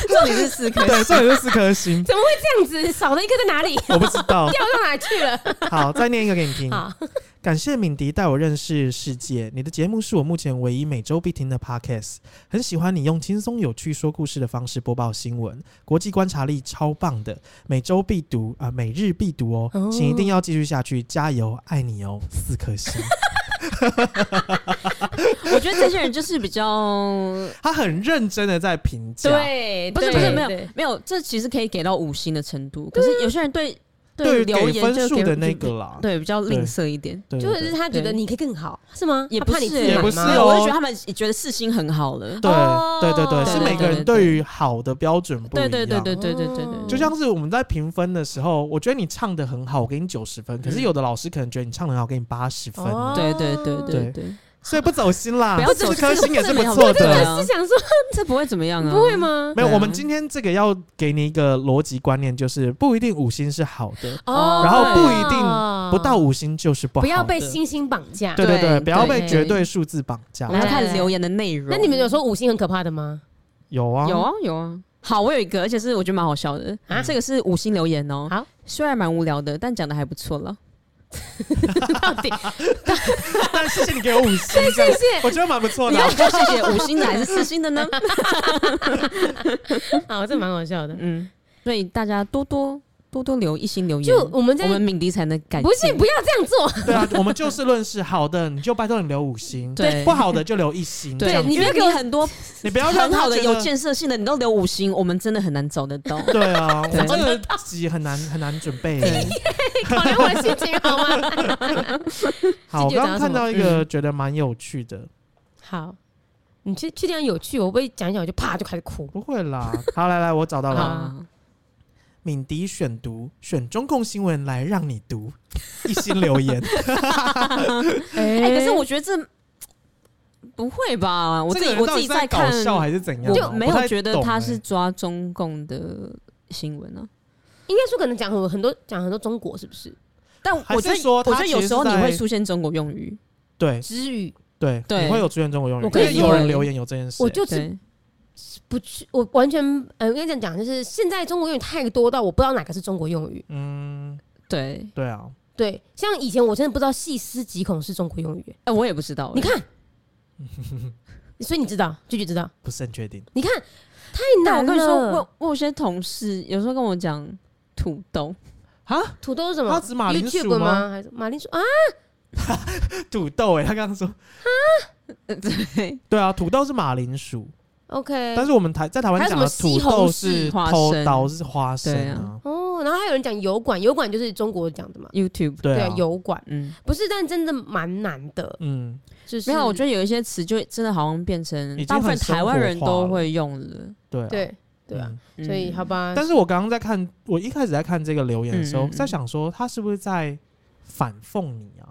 这里是四颗，对，这里是四颗星。怎么会这样子？少了一颗在哪里？我不知道，掉到哪去了？好，再念一个给你听。好，感谢敏迪带我认识世界。你的节目是我目前唯一每周必听的 podcast，很喜欢你用轻松有趣说故事的方式播报新闻，国际观察力超棒的，每周必读啊，每日必读哦，请一定要继续下去，加油，爱你哦，四颗星。我觉得这些人就是比较，他很认真的在评价，对，不是不是没有没有，这其实可以给到五星的程度，可是有些人对。对留言分数的那个啦，对比较吝啬一点，就是他觉得你可以更好，是吗？也不是，也不是哦，我就觉得他们也觉得四星很好了。对对对对，是每个人对于好的标准不一样。对对对对对对对，就像是我们在评分的时候，我觉得你唱的很好，我给你九十分，可是有的老师可能觉得你唱的很好，给你八十分。对对对对对。所以不走心啦，不要走颗星也是不错的。是想说这不会怎么样啊？不会吗？没有，我们今天这个要给你一个逻辑观念，就是不一定五星是好的，然后不一定不到五星就是不好。不要被星星绑架。对对对，不要被绝对数字绑架。我们要看留言的内容。那你们有说五星很可怕的吗？有啊，有啊，有啊。好，我有一个，而且是我觉得蛮好笑的啊。这个是五星留言哦。好，虽然蛮无聊的，但讲的还不错了。到底，但谢谢你给我五星，谢谢，我觉得蛮不错的。你要谢谢五星的还是四星的呢？好，这蛮好笑的。嗯，所以大家多多。多多留一心留言，就我们在我们敏迪才能改。不是，不要这样做。对啊，我们就事论事，好的你就拜托你留五星，对，不好的就留一星。对，你不要给我很多，你不要很好的有建设性的，你都留五星，我们真的很难走得到。对啊，我们这个自己很难很难准备。考虑我的心情好吗？好，我刚刚看到一个觉得蛮有趣的。好，你去去这样有趣，我不会讲一讲我就啪就开始哭。不会啦，好，来来，我找到了。敏迪选读，选中共新闻来让你读，一心留言。哎，可是我觉得这不会吧？我自己我自己在看，搞笑还是怎样？就没有觉得他是抓中共的新闻呢？应该说可能讲很很多讲很多中国是不是？但我觉得我觉得有时候你会出现中国用语，对，之语，对对，你会有出现中国用语。我可以有人留言有这件事，我就只。不去，我完全，呃，我跟你讲讲，就是现在中国用语太多到我不知道哪个是中国用语。嗯，对，对啊，对，像以前我真的不知道细思极恐是中国用语，哎，我也不知道。你看，所以你知道，句句知道，不是很确定。你看，太难了。我跟你说，我我有些同事有时候跟我讲土豆啊，土豆是什么？他指马铃薯吗？吗还是马铃薯啊？土豆哎、欸，他刚刚说啊，对对啊，土豆是马铃薯。OK，但是我们台在台湾讲的土豆是偷刀是花生啊。哦，然后还有人讲油管，油管就是中国讲的嘛，YouTube。对啊，油管，嗯，不是，但真的蛮难的，嗯，就是没有，我觉得有一些词就真的好像变成大部分台湾人都会用了，对对对啊，所以好吧。但是我刚刚在看，我一开始在看这个留言的时候，在想说他是不是在反讽你啊？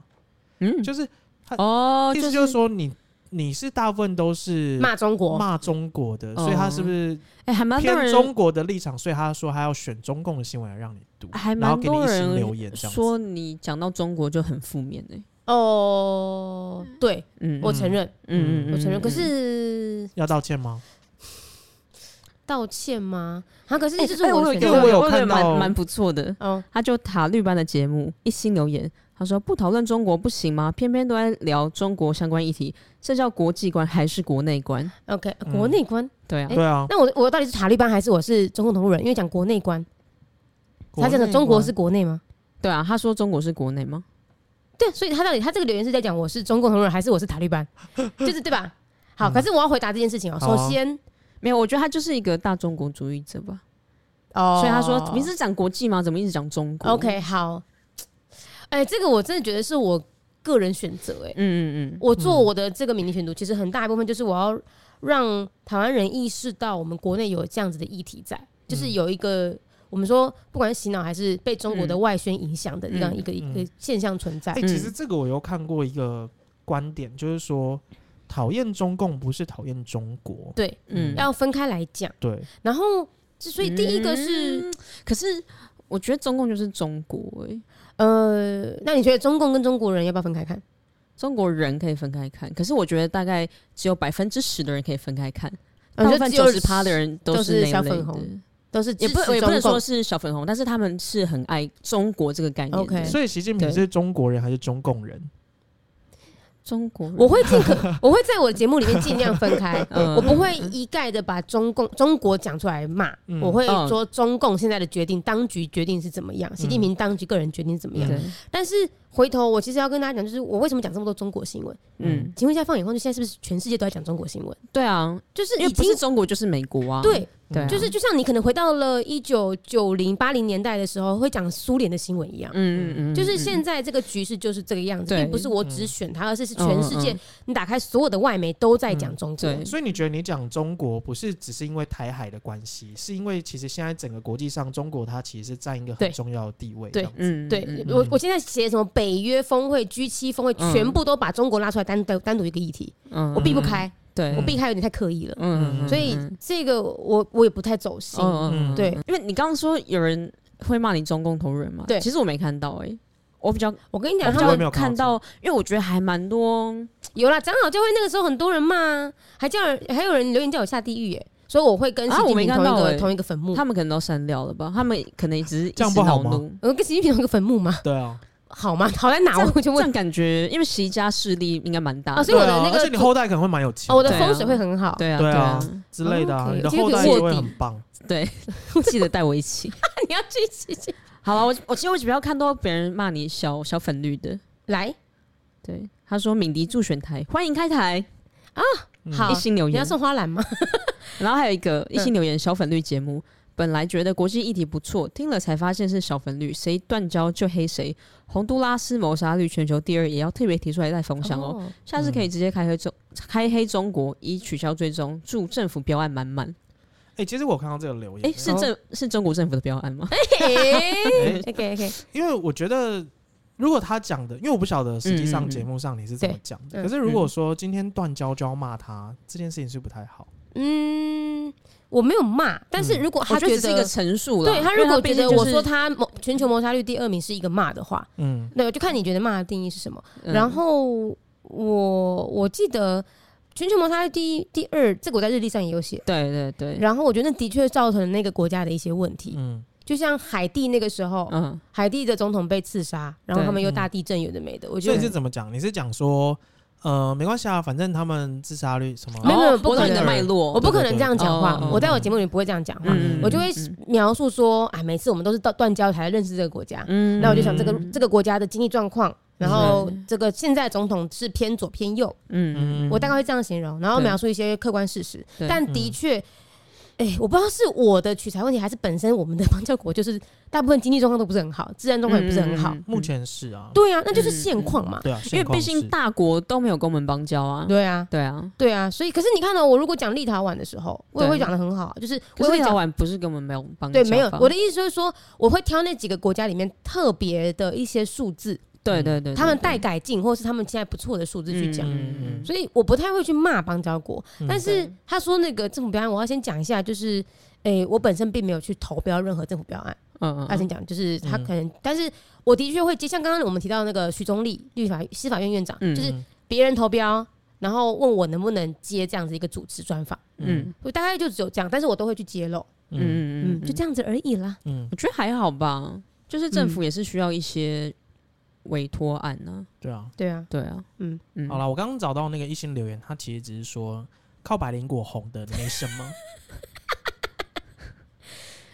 嗯，就是哦，意思就是说你。你是大部分都是骂中国、骂中国的，所以他是不是哎还蛮偏中国的立场？所以他说他要选中共的新闻来让你读，还蛮多人留言说你讲到中国就很负面呢。哦，对，嗯，我承认，嗯嗯，我承认。可是要道歉吗？道歉吗？啊，可是这是我觉得我有看到蛮不错的。哦，他就塔绿班的节目一心留言。他说：“不讨论中国不行吗？偏偏都在聊中国相关议题，这叫国际观还是国内观？OK，国内观，对啊，对啊。那我我到底是塔利班还是我是中共同路人？因为讲国内观，他讲的中国是国内吗？对啊，他说中国是国内吗？对，所以他到底他这个留言是在讲我是中共同路人还是我是塔利班？就是对吧？好，可是我要回答这件事情哦。首先，没有，我觉得他就是一个大中国主义者吧。哦，所以他说你是讲国际吗？怎么一直讲中国？OK，好。”哎、欸，这个我真的觉得是我个人选择。哎，嗯嗯嗯，我做我的这个民意选读，其实很大一部分就是我要让台湾人意识到，我们国内有这样子的议题在，就是有一个我们说，不管是洗脑还是被中国的外宣影响的这样一个一个现象存在。哎、欸，其实这个我有看过一个观点，就是说讨厌中共不是讨厌中国，对，嗯，要分开来讲。对，然后所以第一个是，嗯、可是我觉得中共就是中国、欸，哎。呃，那你觉得中共跟中国人要不要分开看？中国人可以分开看，可是我觉得大概只有百分之十的人可以分开看，百分之九十趴的人都是小粉红，都是也不也不能说是小粉红，但是他们是很爱中国这个概念。OK，所以习近平是中国人还是中共人？中国，我会尽可，我会在我的节目里面尽量分开，我不会一概的把中共中国讲出来骂，我会说中共现在的决定，当局决定是怎么样，习近平当局个人决定是怎么样，但是。回头我其实要跟大家讲，就是我为什么讲这么多中国新闻？嗯，请问一下，放眼望去，现在是不是全世界都在讲中国新闻？对啊，就是因为不是中国就是美国啊。对对，就是就像你可能回到了一九九零八零年代的时候，会讲苏联的新闻一样。嗯嗯嗯，就是现在这个局势就是这个样子，并不是我只选它，而是是全世界，你打开所有的外媒都在讲中国。所以你觉得你讲中国不是只是因为台海的关系，是因为其实现在整个国际上，中国它其实是占一个很重要的地位。对，嗯，对我我现在写什么北约峰会。G 七峰会全部都把中国拉出来单单单独一个议题，嗯、我避不开，对。我避开有点太刻意了，嗯，所以这个我我也不太走心，嗯、对，因为你刚刚说有人会骂你中共同路人嘛，对，其实我没看到、欸，哎，我比较，我跟你讲，他们看到，因为我觉得还蛮多，有啦，长老教会那个时候很多人骂，还叫人，还有人留言叫我下地狱，哎，所以我会跟习近平同一个、啊欸、同一个坟墓，他们可能都删掉了吧，他们可能只是这样不好吗？我跟习近平同一个坟墓吗？对啊。好吗？好在哪？我就问。这样感觉，因为习家势力应该蛮大，所以我的那个，而且你后代可能会蛮有钱，我的风水会很好，对啊，对啊之类的，你的后代会很棒。对，记得带我一起。你要去一起。好了，我我其实我比较看到别人骂你小小粉绿的，来，对，他说敏迪助选台，欢迎开台啊，好，一心留言，你要送花篮吗？然后还有一个一心留言，小粉绿节目。本来觉得国际议题不错，听了才发现是小粉绿，谁断交就黑谁。洪都拉斯谋杀率全球第二，也要特别提出来带风向哦。下次可以直接开黑中，开黑中国，以取消追踪，祝政府标案满满。哎，其实我看到这个留言，哎，是政是中国政府的标案吗？OK OK，因为我觉得如果他讲的，因为我不晓得实际上节目上你是怎么讲的，可是如果说今天断交就要骂他，这件事情是不太好。嗯。我没有骂，但是如果他觉得是一个陈述了，对他如果觉得我说他全球谋杀率第二名是一个骂的话，嗯，那我就看你觉得骂的定义是什么。然后我我记得全球谋杀率第一、第二，这个我在日历上也有写，对对对。然后我觉得那的确造成了那个国家的一些问题，嗯，就像海地那个时候，嗯，海地的总统被刺杀，然后他们又大地震，有的没的。我觉得你是怎么讲？你是讲说？呃，没关系啊，反正他们自杀率什么？没有没有，不可能的脉络，我不可能这样讲话。我在我节目里不会这样讲话，我就会描述说，哎，每次我们都是断断交才认识这个国家。嗯，那我就想这个这个国家的经济状况，然后这个现在总统是偏左偏右。嗯嗯，我大概会这样形容，然后描述一些客观事实。但的确。哎、欸，我不知道是我的取材问题，还是本身我们的邦交国就是大部分经济状况都不是很好，治安状况也不是很好。嗯嗯、目前是啊，对啊，那就是现况嘛。对啊，因为毕竟大国都没有跟我们邦交啊。对啊，对啊，对啊，所以可是你看到、喔、我如果讲立陶宛的时候，我也会讲的很好，就是我会立陶宛不是跟我们没有邦交。对，没有。我的意思就是说，我会挑那几个国家里面特别的一些数字。对对对，他们待改进，或是他们现在不错的数字去讲，所以我不太会去骂邦交国。但是他说那个政府标案，我要先讲一下，就是，诶，我本身并没有去投标任何政府标案。嗯嗯，要先讲，就是他可能，但是我的确会接，像刚刚我们提到那个徐宗立律法司法院院长，就是别人投标，然后问我能不能接这样子一个主持专访。嗯，我大概就只有这样，但是我都会去揭露。嗯嗯嗯，就这样子而已啦。嗯，我觉得还好吧，就是政府也是需要一些。委托案呢？对啊，对啊，对啊，嗯嗯。好了，我刚刚找到那个一星留言，他其实只是说靠百灵果红的没什么。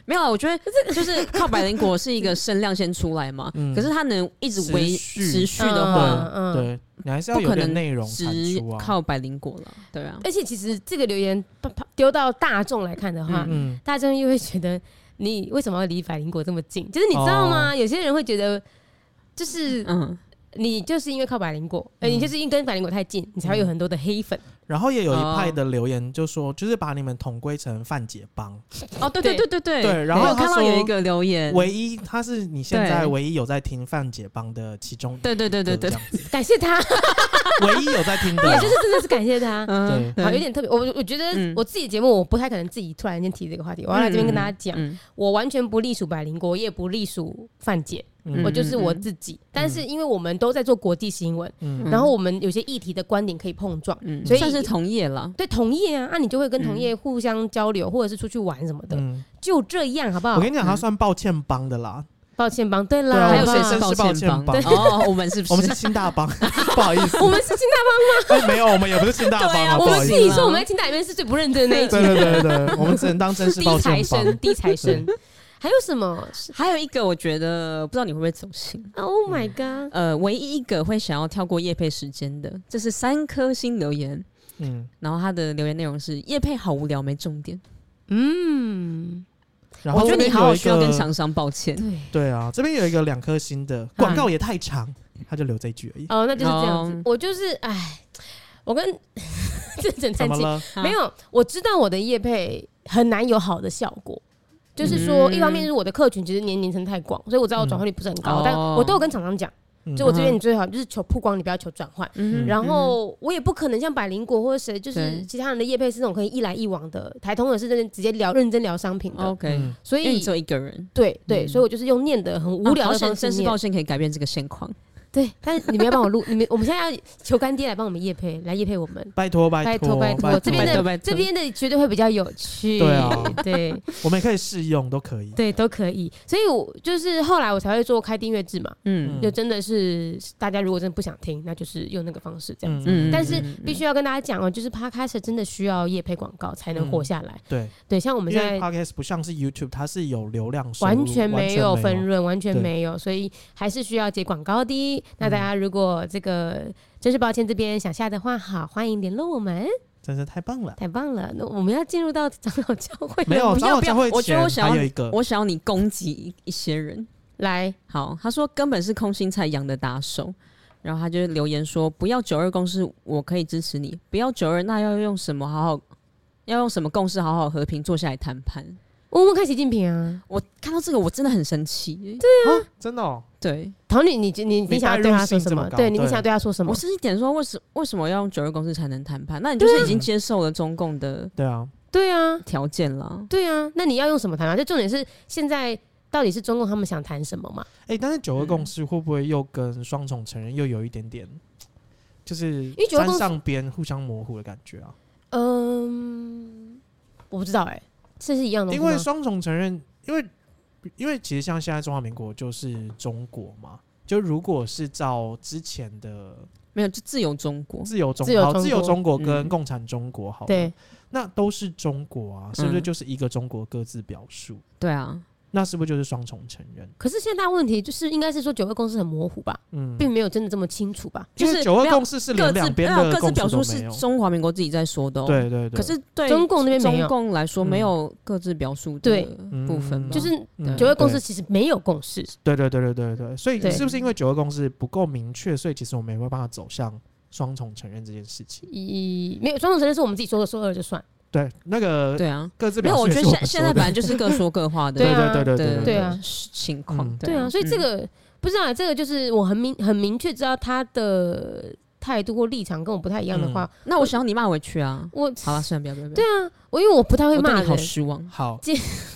没有啊，我觉得就是靠百灵果是一个声量先出来嘛。可是他能一直维持续的话，对，你还是要有点内容产出啊。靠百灵果了，对啊。而且其实这个留言丢到大众来看的话，嗯大众又会觉得你为什么要离百灵果这么近？就是你知道吗？有些人会觉得。就是，嗯，你就是因为靠百灵果，哎，你就是因为跟百灵果太近，你才会有很多的黑粉。然后也有一派的留言就说，就是把你们统归成范姐帮。哦，对对对对对。对，然后我看到有一个留言，唯一他是你现在唯一有在听范姐帮的其中，对对对对对，感谢他，唯一有在听的，也就是真的是感谢他。嗯，好，有点特别。我我觉得我自己节目我不太可能自己突然间提这个话题，我要来这边跟大家讲，我完全不隶属百灵果，我也不隶属范姐。我就是我自己，但是因为我们都在做国际新闻，然后我们有些议题的观点可以碰撞，所以算是同业了。对，同业啊，那你就会跟同业互相交流，或者是出去玩什么的，就这样，好不好？我跟你讲，他算抱歉帮的啦，抱歉帮，对啦，还有谁是抱歉帮？哦，我们是，我们是清大帮，不好意思，我们是清大帮吗？没有，我们也不是清大帮，我们自己说我们在清大里面是最不认真的那一群，对对对对，我们只能当真是抱歉帮，低材生。还有什么？还有一个，我觉得不知道你会不会走心。Oh my god！呃，唯一一个会想要跳过夜配时间的，这是三颗星留言。嗯，然后他的留言内容是：夜配好无聊，没重点。嗯，然后我觉得你好好需要跟厂商抱歉。对对啊，这边有一个两颗星的广告也太长，他就留这一句而已。哦，那就是这样子。我就是哎，我跟正正在一没有，我知道我的叶配很难有好的效果。就是说，一方面是我的客群其实年龄层太广，所以我知道我转换率不是很高，但我都有跟厂商讲，就我这边你最好就是求曝光，你不要求转换。然后我也不可能像百灵果或者谁，就是其他人的业配是那种可以一来一往的，台通也是真直接聊认真聊商品的。OK，所以只有一个人。对对，所以我就是用念的很无聊的方式念。真是抱歉，可以改变这个现况。对，但是你们要帮我录，你们我们现在要求干爹来帮我们夜配，来夜配我们，拜托拜托拜托，这边的这边的绝对会比较有趣，对啊，对，我们也可以试用，都可以，对，都可以，所以我就是后来我才会做开订阅制嘛，嗯，就真的是大家如果真的不想听，那就是用那个方式这样子，但是必须要跟大家讲哦，就是 Podcast 真的需要夜配广告才能活下来，对。对，像我们现在 Podcast 不像是 YouTube，它是有流量，完全没有分润，完全没有，所以还是需要接广告的，那大家如果如果这个真是抱歉，这边想下的话，好，欢迎联络我们，真是太棒了，太棒了。那我们要进入到长老教会，没有长老教会，我觉得我想要一个，我想要你攻击一些人来。好，他说根本是空心菜养的打手，然后他就留言说不要九二共识，我可以支持你，不要九二，那要用什么好好，要用什么共识好好和平坐下来谈判。我们看习近平啊，我看到这个我真的很生气。对啊，真的。对，唐女，你你你想要对他说什么？对，你你想对他说什么？我是一点说，为什为什么要用九二共识才能谈判？那你就是已经接受了中共的对啊对啊条件了。对啊，那你要用什么谈啊？就重点是现在到底是中共他们想谈什么嘛？哎，但是九二共识会不会又跟双重承认又有一点点，就是沾上边互相模糊的感觉啊？嗯，我不知道哎，这是一样的，因为双重承认，因为。因为其实像现在中华民国就是中国嘛，就如果是照之前的没有，就自由中国，自由中自由中国好，自由中国跟共产中国，好，对，那都是中国啊，是不是就是一个中国各自表述？对啊。那是不是就是双重承认？可是现在大问题就是，应该是说九二共识很模糊吧？嗯，并没有真的这么清楚吧？就是九二共识是连两边的各自表述是中华民国自己在说的，哦，对对对。可是对中共那边，中共来说没有各自表述的部分，就是九二共识其实没有共识。对对对对对对，所以是不是因为九二共识不够明确，所以其实我们没有办法走向双重承认这件事情？一没有双重承认是我们自己说的，说二就算。对，那个对啊，各自没有。我觉得现现在本来就是各说各话的，对对对对对啊。情况，对啊，所以这个不知道，这个就是我很明很明确知道他的态度或立场跟我不太一样的话，那我想要你骂回去啊。我好了，算了，不要不要。对啊，我因为我不太会骂人，好失望。好，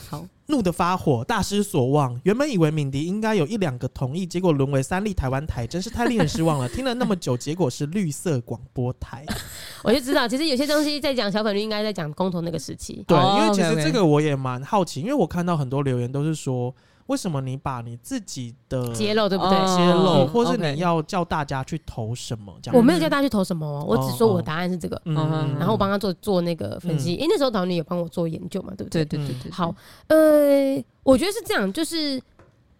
好。怒得发火，大失所望。原本以为敏迪应该有一两个同意，结果沦为三立台湾台，真是太令人失望了。听了那么久，结果是绿色广播台。我就知道，其实有些东西在讲小粉绿，应该在讲公投那个时期。对，因为其实这个我也蛮好奇，因为我看到很多留言都是说。为什么你把你自己的揭露对不对？揭露，或是你要叫大家去投什么？这样我没有叫大家去投什么，我只说我的答案是这个，然后我帮他做做那个分析。哎，那时候导演也帮我做研究嘛，对不对？对对对对。好，呃，我觉得是这样，就是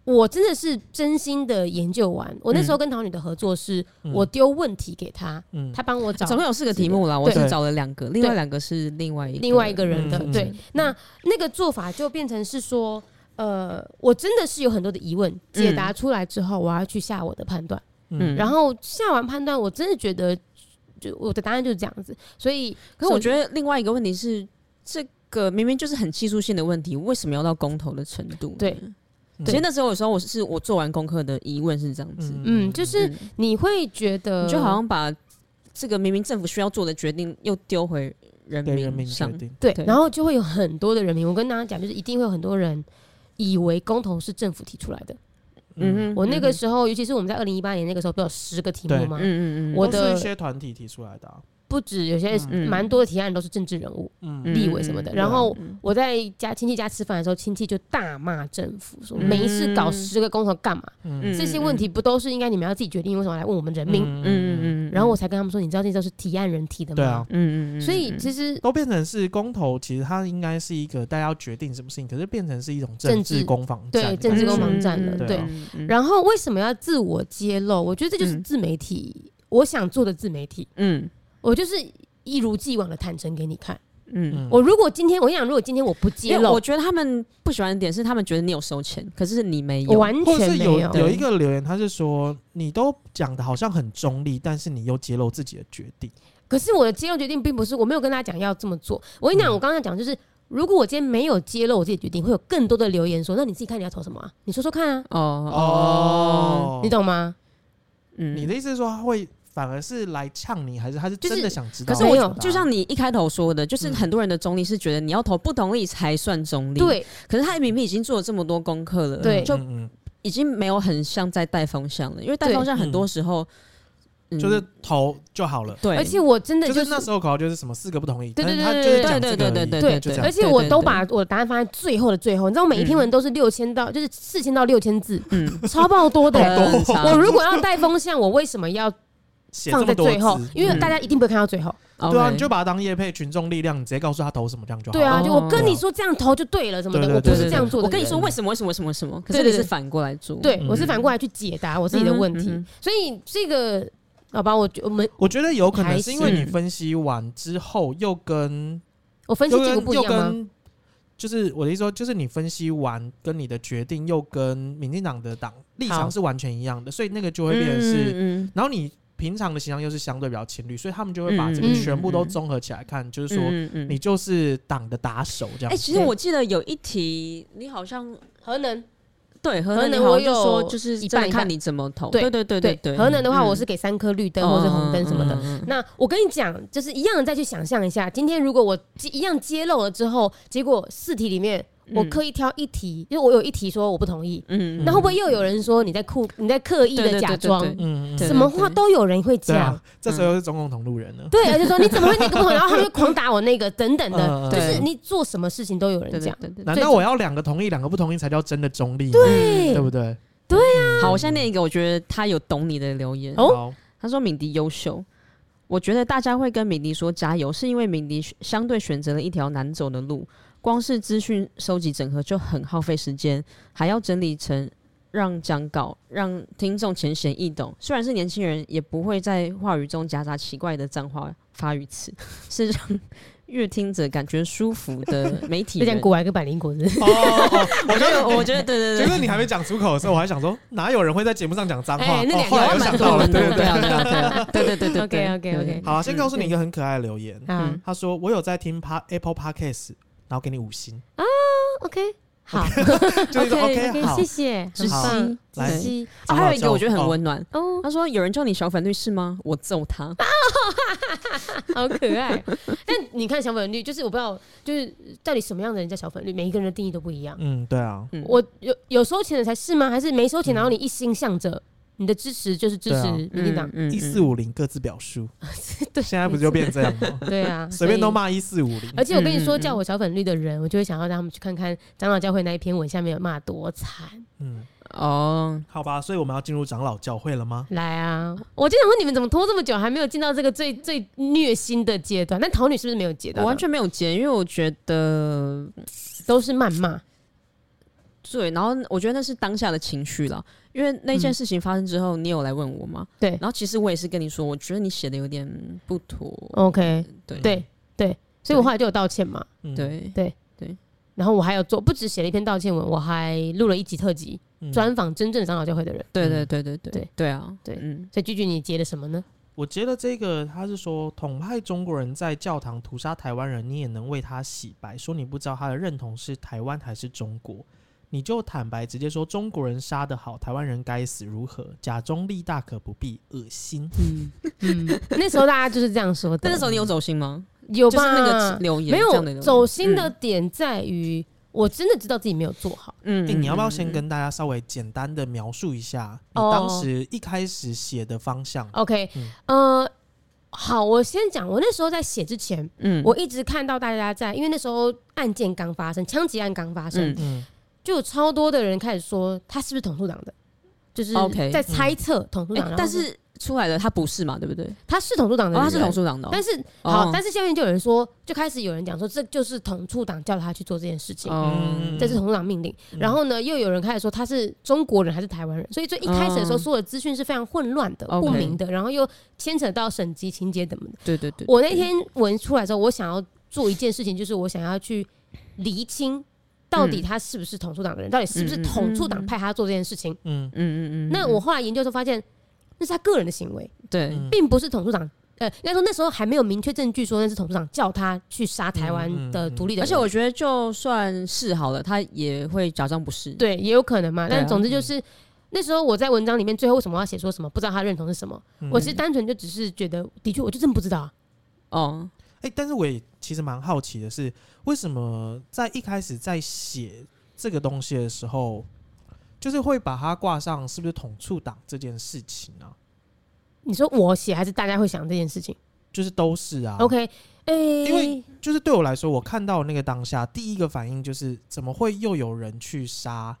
我真的是真心的研究完。我那时候跟桃女的合作是，我丢问题给他，他帮我找，总共有四个题目啦，我是找了两个，另外两个是另外一另外一个人的。对，那那个做法就变成是说。呃，我真的是有很多的疑问，解答出来之后，我要去下我的判断。嗯，然后下完判断，我真的觉得，就我的答案就是这样子。所以，可是我觉得另外一个问题是，这个明明就是很技术性的问题，为什么要到公投的程度？对，其实那时候有时候我是我做完功课的疑问是这样子，嗯，就是你会觉得，你就好像把这个明明政府需要做的决定又丢回人民上，对，然后就会有很多的人民，我跟大家讲，就是一定会有很多人。以为公投是政府提出来的，嗯，我那个时候，尤其是我们在二零一八年那个时候，不有十个题目吗？嗯嗯嗯，我的一些团体提出来的。不止有些蛮多的提案都是政治人物、立委什么的。然后我在家亲戚家吃饭的时候，亲戚就大骂政府，说没事搞十个公投干嘛？这些问题不都是应该你们要自己决定？为什么来问我们人民？嗯嗯嗯。然后我才跟他们说，你知道这都是提案人提的吗？对啊，嗯嗯。所以其实都变成是公投，其实它应该是一个大家要决定什么事情，可是变成是一种政治攻防战，对政治攻防战了。对。然后为什么要自我揭露？我觉得这就是自媒体，我想做的自媒体。嗯。我就是一如既往的坦诚给你看，嗯，我如果今天我跟你讲，如果今天我不揭露，我觉得他们不喜欢的点是他们觉得你有收钱，可是你没有，完全没有。有一个留言，他是说你都讲的好像很中立，但是你又揭露自己的决定。可是我的揭露决定并不是我没有跟大家讲要这么做。我跟你讲，我刚刚讲就是，如果我今天没有揭露我自己决定，会有更多的留言说，那你自己看你要投什么啊？你说说看啊。哦哦，你懂吗？嗯，你的意思是说他会。反而是来呛你，还是他是真的想知道？可是我有，就像你一开头说的，就是很多人的中立是觉得你要投不同意才算中立。对，可是他明明已经做了这么多功课了，对，就已经没有很像在带风向了。因为带风向很多时候就是投就好了。对，而且我真的就是那时候考就是什么四个不同意，对对对对对对对，而且我都把我的答案放在最后的最后。你知道每一篇文都是六千到就是四千到六千字，嗯，超爆多的。我如果要带风向，我为什么要？放在最后，因为大家一定不会看到最后。对啊，你就把它当业配群众力量，你直接告诉他投什么，这样就好。对啊，就我跟你说这样投就对了，什么的，我不是这样做的。我跟你说为什么为什么为什么什么，可是你是反过来做。对，我是反过来去解答我自己的问题。所以这个好吧，我我们我觉得有可能是因为你分析完之后又跟我分析结果不一样吗？就是我的意思说，就是你分析完跟你的决定又跟民进党的党立场是完全一样的，所以那个就会变成是，然后你。平常的形象又是相对比较亲绿，所以他们就会把这个全部都综合起来看，嗯、就是说你就是党的打手这样。哎、欸，其实我记得有一题，你好像核能，对核能，我有说就是一半看你怎么投。对对对对对，核能的话，我是给三颗绿灯或者红灯什么的。嗯、那我跟你讲，就是一样的，再去想象一下，今天如果我一样揭露了之后，结果四题里面。我刻意挑一题，因为我有一题说我不同意，嗯，那会不会又有人说你在酷，你在刻意的假装，嗯，什么话都有人会讲，这时候是中共同路人了，对，而且说你怎么会那个不同，然后他们就狂打我那个等等的，就是你做什么事情都有人讲，难道我要两个同意，两个不同意才叫真的中立？对，对不对？对啊。好，我现在念一个，我觉得他有懂你的留言哦。他说敏迪优秀，我觉得大家会跟敏迪说加油，是因为敏迪相对选择了一条难走的路，光是资讯收集整合就很耗费时间，还要整理成让讲稿让听众浅显易懂。虽然是年轻人，也不会在话语中夹杂奇怪的脏话发语词，是让。越听者感觉舒服的媒体，有点古玩跟百灵果子。哦，我觉得，我觉得，对对对。其实你还没讲出口的时候，我还想说，哪有人会在节目上讲脏话？哎，那两个我想到了，对对对对对对对。OK OK OK。好，先告诉你一个很可爱的留言。嗯，他说我有在听 Apple Podcast，然后给你五星。啊，OK。好，就是 OK，好，谢谢，知悉，知悉。啊，还有一个我觉得很温暖哦。他说：“有人叫你小粉绿是吗？我揍他。”好可爱。但你看小粉绿，就是我不知道，就是到底什么样的人叫小粉绿，每一个人的定义都不一样。嗯，对啊。我有有收钱的才是吗？还是没收钱，然后你一心向着？你的支持就是支持民进党，一四五零各自表述。对，现在不就变这样吗？对啊，随便都骂一四五零。而且我跟你说，叫我小粉绿的人，我就会想要让他们去看看长老教会那一篇文下面有骂多惨。嗯，哦，好吧，所以我们要进入长老教会了吗？来啊！我就想问你们，怎么拖这么久还没有进到这个最最虐心的阶段？那桃女是不是没有接到？我完全没有接，因为我觉得都是谩骂。对，然后我觉得那是当下的情绪了。因为那件事情发生之后，你有来问我吗？对，然后其实我也是跟你说，我觉得你写的有点不妥。OK，对对对，所以我后来就有道歉嘛。对对对，然后我还有做，不止写了一篇道歉文，我还录了一集特辑，专访真正的长老教会的人。对对对对对对对啊，对，嗯。所以句句你接的什么呢？我接了这个，他是说统派中国人在教堂屠杀台湾人，你也能为他洗白，说你不知道他的认同是台湾还是中国。你就坦白直接说中国人杀得好，台湾人该死如何？假中立大可不必，恶心。嗯嗯，那时候大家就是这样说的。那时候你有走心吗？有吧？那个留言没有走心的点在于，我真的知道自己没有做好。嗯，欸、你要不要先跟大家稍微简单的描述一下你当时一开始写的方向、哦、？OK，嗯、呃，好，我先讲。我那时候在写之前，嗯，我一直看到大家在，因为那时候案件刚发生，枪击案刚发生，嗯。嗯就有超多的人开始说他是不是统促党的，就是在猜测统促党，但是出来了他不是嘛，对不对？他是统促党的，他是统促党的。但是好，但是下面就有人说，就开始有人讲说这就是统促党叫他去做这件事情，这是统促党命令。然后呢，又有人开始说他是中国人还是台湾人，所以最一开始的时候，所有的资讯是非常混乱的、不明的，然后又牵扯到省级情节等等。对对对，我那天文出来之后，我想要做一件事情，就是我想要去厘清。到底他是不是统促党的人？到底是不是统促党派他做这件事情？嗯嗯嗯嗯。那我后来研究时候发现，那是他个人的行为，对，并不是统促党。呃，应该说那时候还没有明确证据说那是统促党叫他去杀台湾的独立的人。而且我觉得就算是好了，他也会假装不是。对，也有可能嘛。但总之就是那时候我在文章里面最后为什么要写说什么不知道他认同是什么？我其实单纯就只是觉得，的确我就真不知道。哦。哎、欸，但是我也其实蛮好奇的是，为什么在一开始在写这个东西的时候，就是会把它挂上是不是统促党这件事情呢、啊？你说我写还是大家会想这件事情？就是都是啊。OK，哎、欸，因为就是对我来说，我看到那个当下第一个反应就是，怎么会又有人去杀？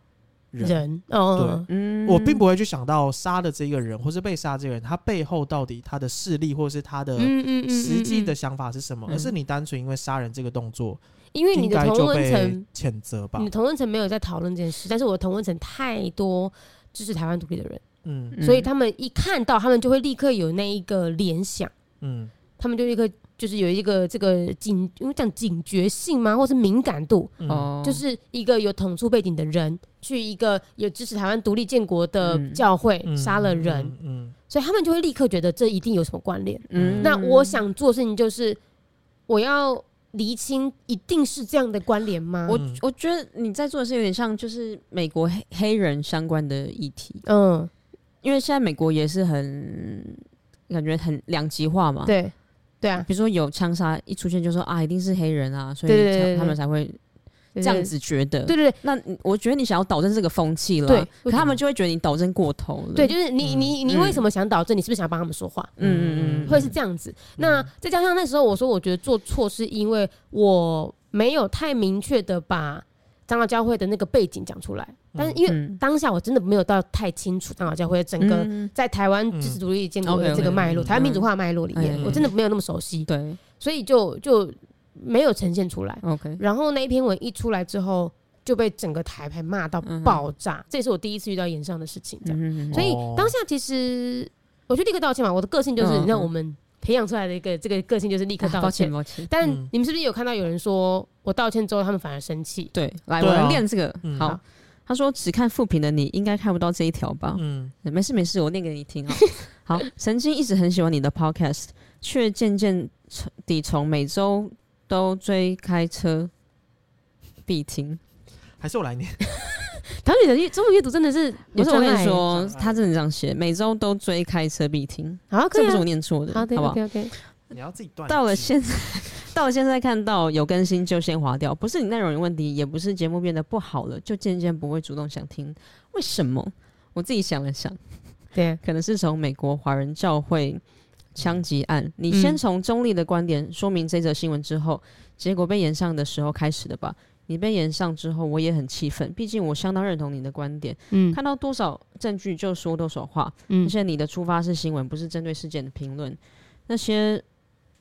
人，人哦，对，嗯，我并不会去想到杀的这个人，或是被杀这个人，他背后到底他的势力，或是他的实际的想法是什么？而是你单纯因为杀人这个动作，因为你的同温层谴责吧，你的同温层没有在讨论这件事，但是我的同温层太多支持台湾独立的人，嗯，所以他们一看到，他们就会立刻有那一个联想，嗯，他们就立刻。就是有一个这个警，因为讲警觉性吗，或是敏感度，嗯、就是一个有统促背景的人去一个有支持台湾独立建国的教会杀了人，嗯嗯嗯、所以他们就会立刻觉得这一定有什么关联。嗯、那我想做的事情就是，我要厘清一定是这样的关联吗？我我觉得你在做的是有点像就是美国黑黑人相关的议题，嗯，因为现在美国也是很感觉很两极化嘛，对。对啊，比如说有枪杀一出现，就说啊，一定是黑人啊，所以他们才会这样子觉得。对对对，那我觉得你想要导正这个风气了，对，可他们就会觉得你导正过头了。对，就是你你你为什么想导正？你是不是想帮他们说话？嗯嗯嗯，会是这样子。那再加上那时候我说，我觉得做错是因为我没有太明确的把长老教会的那个背景讲出来，但是因为当下我真的没有到太清楚长老教会整个在台湾支持独立建国的这个脉络，台湾民主化脉络里面，我真的没有那么熟悉，对，所以就就没有呈现出来。OK，然后那一篇文一出来之后，就被整个台牌骂到爆炸，这也是我第一次遇到演上的事情，这样，所以当下其实我就立刻道歉嘛，我的个性就是让我们。培养出来的一个这个个性就是立刻道歉，抱歉。但你们是不是有看到有人说我道歉之后，他们反而生气？对，来，我来练这个。好，他说只看复评的你应该看不到这一条吧？嗯，没事没事，我念给你听啊。好，曾经一直很喜欢你的 podcast，却渐渐地从每周都追开车必听，还是我来念。台语的阅中文阅读真的是，不是我跟你说，他真的这样写，每周都追开车必听。好，这不是我念错的，好不好？OK OK。你要自己断。到了现在，到了现在看到有更新就先划掉，不是你内容有问题，也不是节目变得不好了，就渐渐不会主动想听。为什么？我自己想了想，对，可能是从美国华人教会枪击案，你先从中立的观点说明这则新闻之后，结果被炎上的时候开始的吧。你被延上之后，我也很气愤。毕竟我相当认同你的观点，嗯，看到多少证据就说多少话，嗯，而且你的出发是新闻，不是针对事件的评论。那些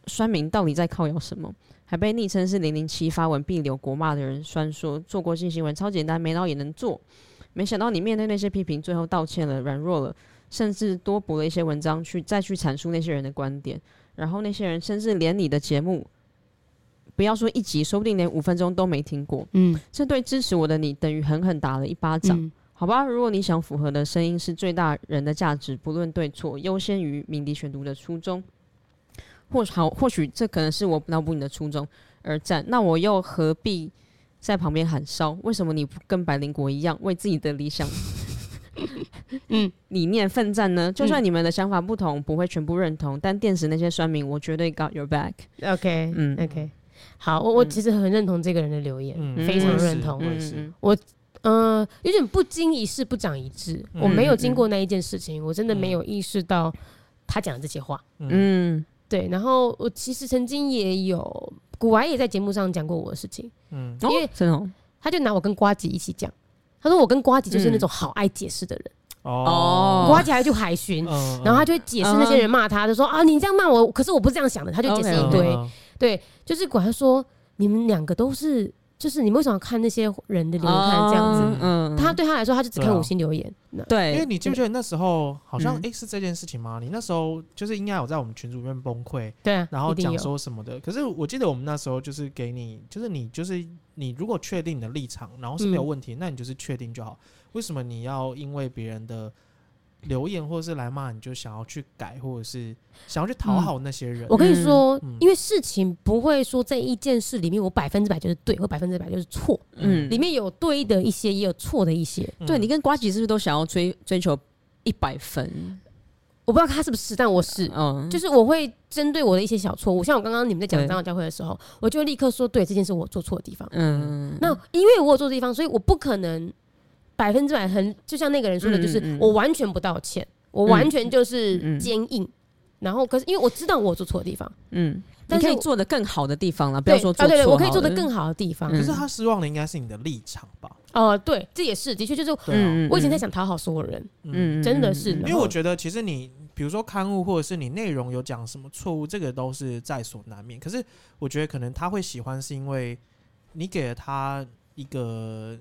酸民到底在靠咬什么？还被昵称是零零七发文必留国骂的人酸说做国际新闻超简单，没脑也能做。没想到你面对那些批评，最后道歉了，软弱了，甚至多补了一些文章去再去阐述那些人的观点。然后那些人甚至连你的节目。不要说一集，说不定连五分钟都没听过。嗯，这对支持我的你等于狠狠打了一巴掌，嗯、好吧？如果你想符合的声音是最大人的价值，不论对错，优先于鸣笛选读的初衷，或好，或许这可能是我脑补你的初衷而战。那我又何必在旁边喊烧？为什么你不跟白灵国一样为自己的理想、嗯理念奋战呢？就算你们的想法不同，不会全部认同，但电视那些酸民，我绝对 got your back。OK，嗯，OK。好，我我其实很认同这个人的留言，嗯、非常认同。嗯、我呃有点不经一事不长一智，嗯、我没有经过那一件事情，嗯、我真的没有意识到他讲的这些话。嗯，对。然后我其实曾经也有古玩也在节目上讲过我的事情，嗯，因为他就拿我跟瓜吉一起讲，他说我跟瓜吉就是那种好爱解释的人。哦，瓜吉还就海巡，嗯、然后他就会解释那些人骂他，就说啊你这样骂我，可是我不是这样想的，他就解释一堆。对，就是管他说，你们两个都是，就是你们为什么要看那些人的留言看这样子？嗯，他对他来说，他就只看五星留言。对，因为你记不记得那时候好像哎是这件事情吗？你那时候就是应该有在我们群组里面崩溃，对，然后讲说什么的。可是我记得我们那时候就是给你，就是你就是你如果确定你的立场，然后是没有问题，那你就是确定就好。为什么你要因为别人的？留言或者是来骂你，就想要去改，或者是想要去讨好那些人。嗯、我跟你说，嗯、因为事情不会说在一件事里面，我百分之百就是对，或百分之百就是错。嗯，里面有对的一些，也有错的一些。嗯、对，你跟瓜吉是不是都想要追追求一百分？我不知道他是不是，但我是，嗯，就是我会针对我的一些小错误，像我刚刚你们在讲长老教会的时候，我就立刻说，对这件事我做错的地方。嗯，那因为我有做的地方，所以我不可能。百分之百很，就像那个人说的，就是我完全不道歉，我完全就是坚硬。然后，可是因为我知道我做错的地方，嗯，但可以做的更好的地方了，不要说做错。对对，我可以做的更好的地方。可是他失望的应该是你的立场吧？哦，对，这也是的确就是，我以前在想讨好所有人，嗯，真的是。因为我觉得其实你，比如说刊物或者是你内容有讲什么错误，这个都是在所难免。可是我觉得可能他会喜欢，是因为你给了他一个。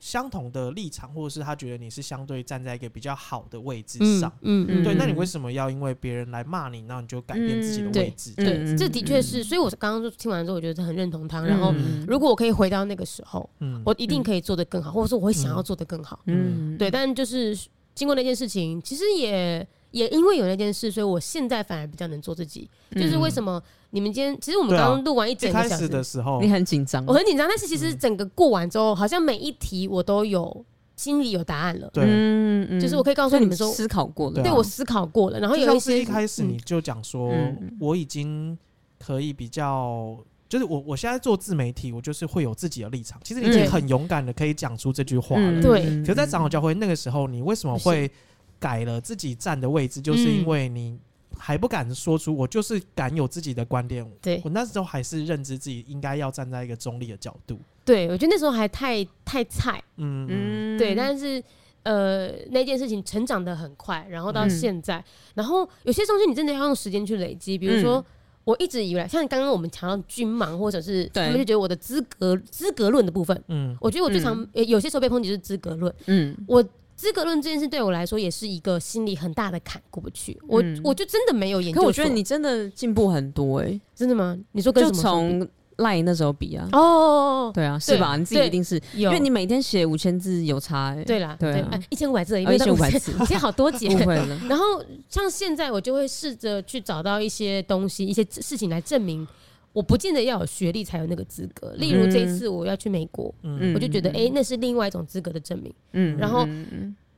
相同的立场，或者是他觉得你是相对站在一个比较好的位置上，嗯嗯，对，那你为什么要因为别人来骂你，那你就改变自己的位置？对，这的确是，所以我刚刚就听完之后，我觉得很认同他。然后，如果我可以回到那个时候，我一定可以做得更好，或者说我会想要做得更好。嗯，对，但就是经过那件事情，其实也。也因为有那件事，所以我现在反而比较能做自己。就是为什么你们今天，其实我们刚刚录完一整个小时的时候，你很紧张，我很紧张。但是其实整个过完之后，好像每一题我都有心里有答案了。对，嗯嗯就是我可以告诉你们说，思考过了，对我思考过了。然后有一些一开始你就讲说，我已经可以比较，就是我我现在做自媒体，我就是会有自己的立场。其实你已经很勇敢的可以讲出这句话了。对。可是在长老教会那个时候，你为什么会？改了自己站的位置，就是因为你还不敢说出，我就是敢有自己的观点。对，我那时候还是认知自己应该要站在一个中立的角度。对，我觉得那时候还太太菜，嗯嗯，对，但是呃，那件事情成长的很快，然后到现在，嗯、然后有些东西你真的要用时间去累积，比如说。嗯。我一直以为，像刚刚我们讲到军盲，或者是他们就觉得我的资格资格论的部分，嗯，我觉得我最常、嗯、有些时候被抨击是资格论，嗯，我资格论这件事对我来说也是一个心里很大的坎过不去，我、嗯、我就真的没有研究，可我觉得你真的进步很多哎、欸，真的吗？你说跟什么从？赖那时候比啊，哦，对啊，是吧？你自己一定是，因为你每天写五千字有差哎。对啦，对，一千五百字，一千五百字，其实好多节。误会了。然后像现在，我就会试着去找到一些东西、一些事情来证明，我不见得要有学历才有那个资格。例如这一次我要去美国，我就觉得哎，那是另外一种资格的证明。嗯，然后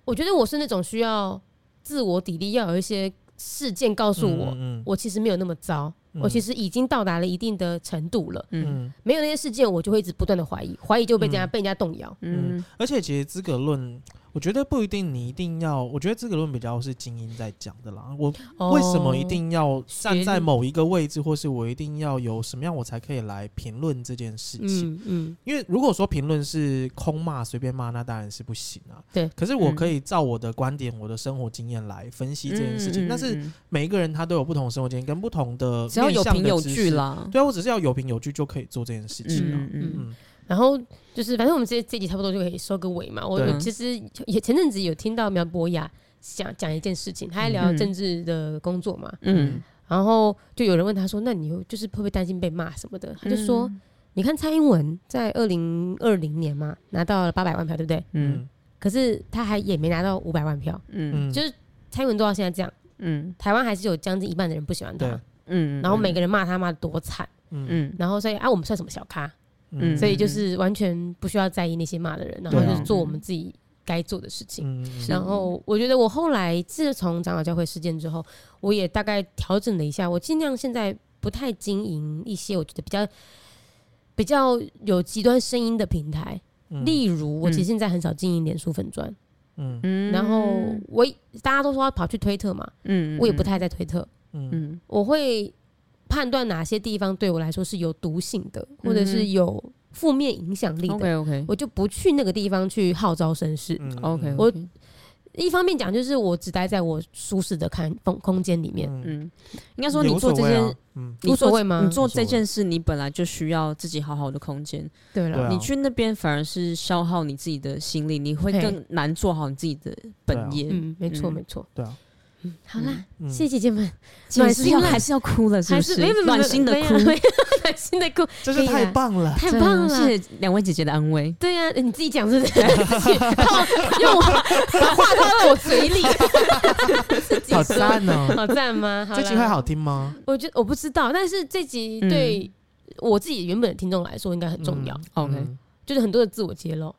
我觉得我是那种需要自我砥砺，要有一些事件告诉我，我其实没有那么糟。我其实已经到达了一定的程度了，嗯，没有那些事件，我就会一直不断的怀疑，怀疑就被人家被人家动摇，嗯，而且其实资格论。我觉得不一定，你一定要。我觉得这个论比较是精英在讲的啦。我为什么一定要站在某一个位置，或是我一定要有什么样，我才可以来评论这件事情？嗯，因为如果说评论是空骂、随便骂，那当然是不行啊。对。可是我可以照我的观点、我的生活经验来分析这件事情。但是每一个人他都有不同的生活经验跟不同的，只要有凭有据啦。对啊，我只是要有凭有据就可以做这件事情啊。嗯嗯。然后就是，反正我们这这集差不多就可以收个尾嘛。我其实也前阵子有听到苗博雅讲讲一件事情，他在聊政治的工作嘛。嗯。然后就有人问他说：“那你又就是会不会担心被骂什么的？”他就说：“你看蔡英文在二零二零年嘛，拿到了八百万票，对不对？嗯。可是他还也没拿到五百万票。嗯。就是蔡英文做到现在这样。嗯。台湾还是有将近一半的人不喜欢他。嗯。然后每个人骂他骂得多惨。嗯。然后所以啊，我们算什么小咖？嗯，所以就是完全不需要在意那些骂的人，然后就是做我们自己该做的事情。嗯、然后我觉得我后来自从长老教会事件之后，我也大概调整了一下，我尽量现在不太经营一些我觉得比较比较有极端声音的平台。嗯、例如，我其实现在很少经营脸书粉砖。嗯，然后我大家都说要跑去推特嘛，嗯，我也不太在推特。嗯，我会。判断哪些地方对我来说是有毒性的，或者是有负面影响力的，OK OK，我就不去那个地方去号召声势。OK，我一方面讲就是我只待在我舒适的看空空间里面。嗯，应该说你做这件，嗯，无所谓吗？你做这件事，你本来就需要自己好好的空间。对了，你去那边反而是消耗你自己的心力，你会更难做好你自己的本业。嗯，没错，没错。对啊。好啦，谢谢姐姐们，暖心还是要哭了，是不是？暖心的哭，暖心的哭，真 是太棒了，太棒了！谢谢两位姐姐的安慰。对呀，你自己讲是不是？用把话套在我嘴里，好赞哦！好赞吗？这集会好听吗？我觉得我不知道，但是这集对我自己原本的听众来说应该很重要。OK，就是很多的自我揭露。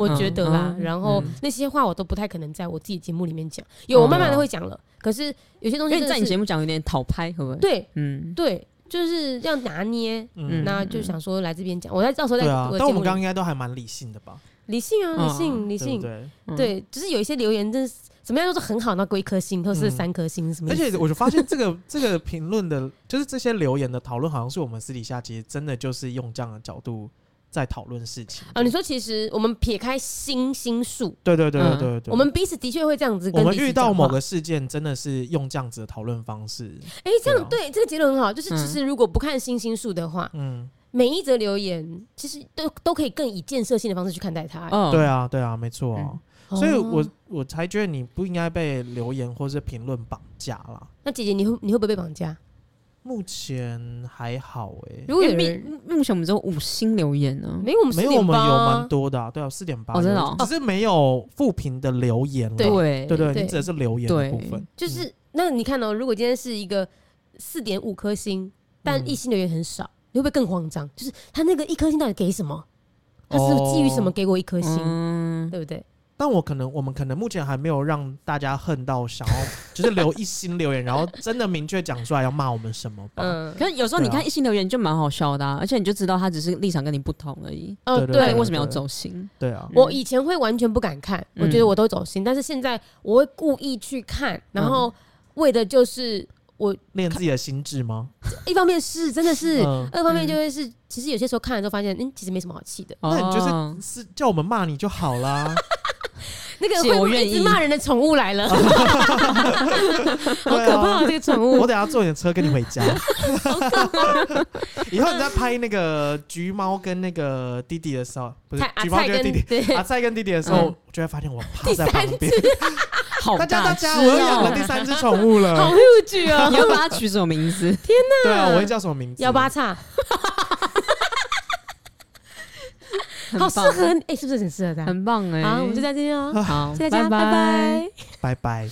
我觉得啦，然后那些话我都不太可能在我自己节目里面讲，有我慢慢的会讲了。可是有些东西，因为在你节目讲有点讨拍，会不会？对，嗯，对，就是要拿捏，嗯，那就想说来这边讲，我在到时候再。对啊，但我们刚刚应该都还蛮理性的吧？理性啊，理性，理性，对对，只是有一些留言，真是怎么样都是很好，那归一颗星或是三颗星什么。而且我就发现这个这个评论的，就是这些留言的讨论，好像是我们私底下其实真的就是用这样的角度。在讨论事情啊，你说其实我们撇开星星数，对对对对对，我们彼此的确会这样子。我们遇到某个事件，真的是用这样子的讨论方式。哎，这样对这个结论很好，就是其实如果不看星星数的话，嗯，每一则留言其实都都可以更以建设性的方式去看待它。对啊，对啊，没错啊。所以我我才觉得你不应该被留言或是评论绑架了。那姐姐，你会你会不会被绑架？目前还好哎、欸，如果有人目前我们只有五星留言呢，没有我们没有我们有蛮多的、啊，对啊，四点八，真的、哦，只是没有负评的留言了，对。对对，你指的是留言的部分，就是、嗯、那你看哦，如果今天是一个四点五颗星，但一星留言很少，嗯、你会不会更慌张？就是他那个一颗星到底给什么？他是基于什么给我一颗星？哦、对不对？但我可能，我们可能目前还没有让大家恨到想要，就是留一心留言，然后真的明确讲出来要骂我们什么吧。嗯，可是有时候你看一心留言就蛮好笑的，而且你就知道他只是立场跟你不同而已。哦，对，为什么要走心？对啊，我以前会完全不敢看，我觉得我都走心，但是现在我会故意去看，然后为的就是我练自己的心智吗？一方面是真的是，嗯、二方面就会是，嗯、其实有些时候看了之后发现，嗯，其实没什么好气的。那你就是是叫我们骂你就好啦。那个会不会一直骂人的宠物来了，好可怕！这个宠物，我等下坐你的车跟你回家。以后你在拍那个橘猫跟那个弟弟的时候，不是橘猫跟弟弟，阿菜跟弟弟的时候，就会发现我趴在旁边。好大，大家，我又养了第三只宠物了，好幼稚哦！你要把它取什么名字？天哪！对啊，我会叫什么名字？幺八叉。好适合哎、欸，是不是很适合他？很棒哎、欸！好，我们就在这边哦。好，谢谢大家，拜拜，拜拜。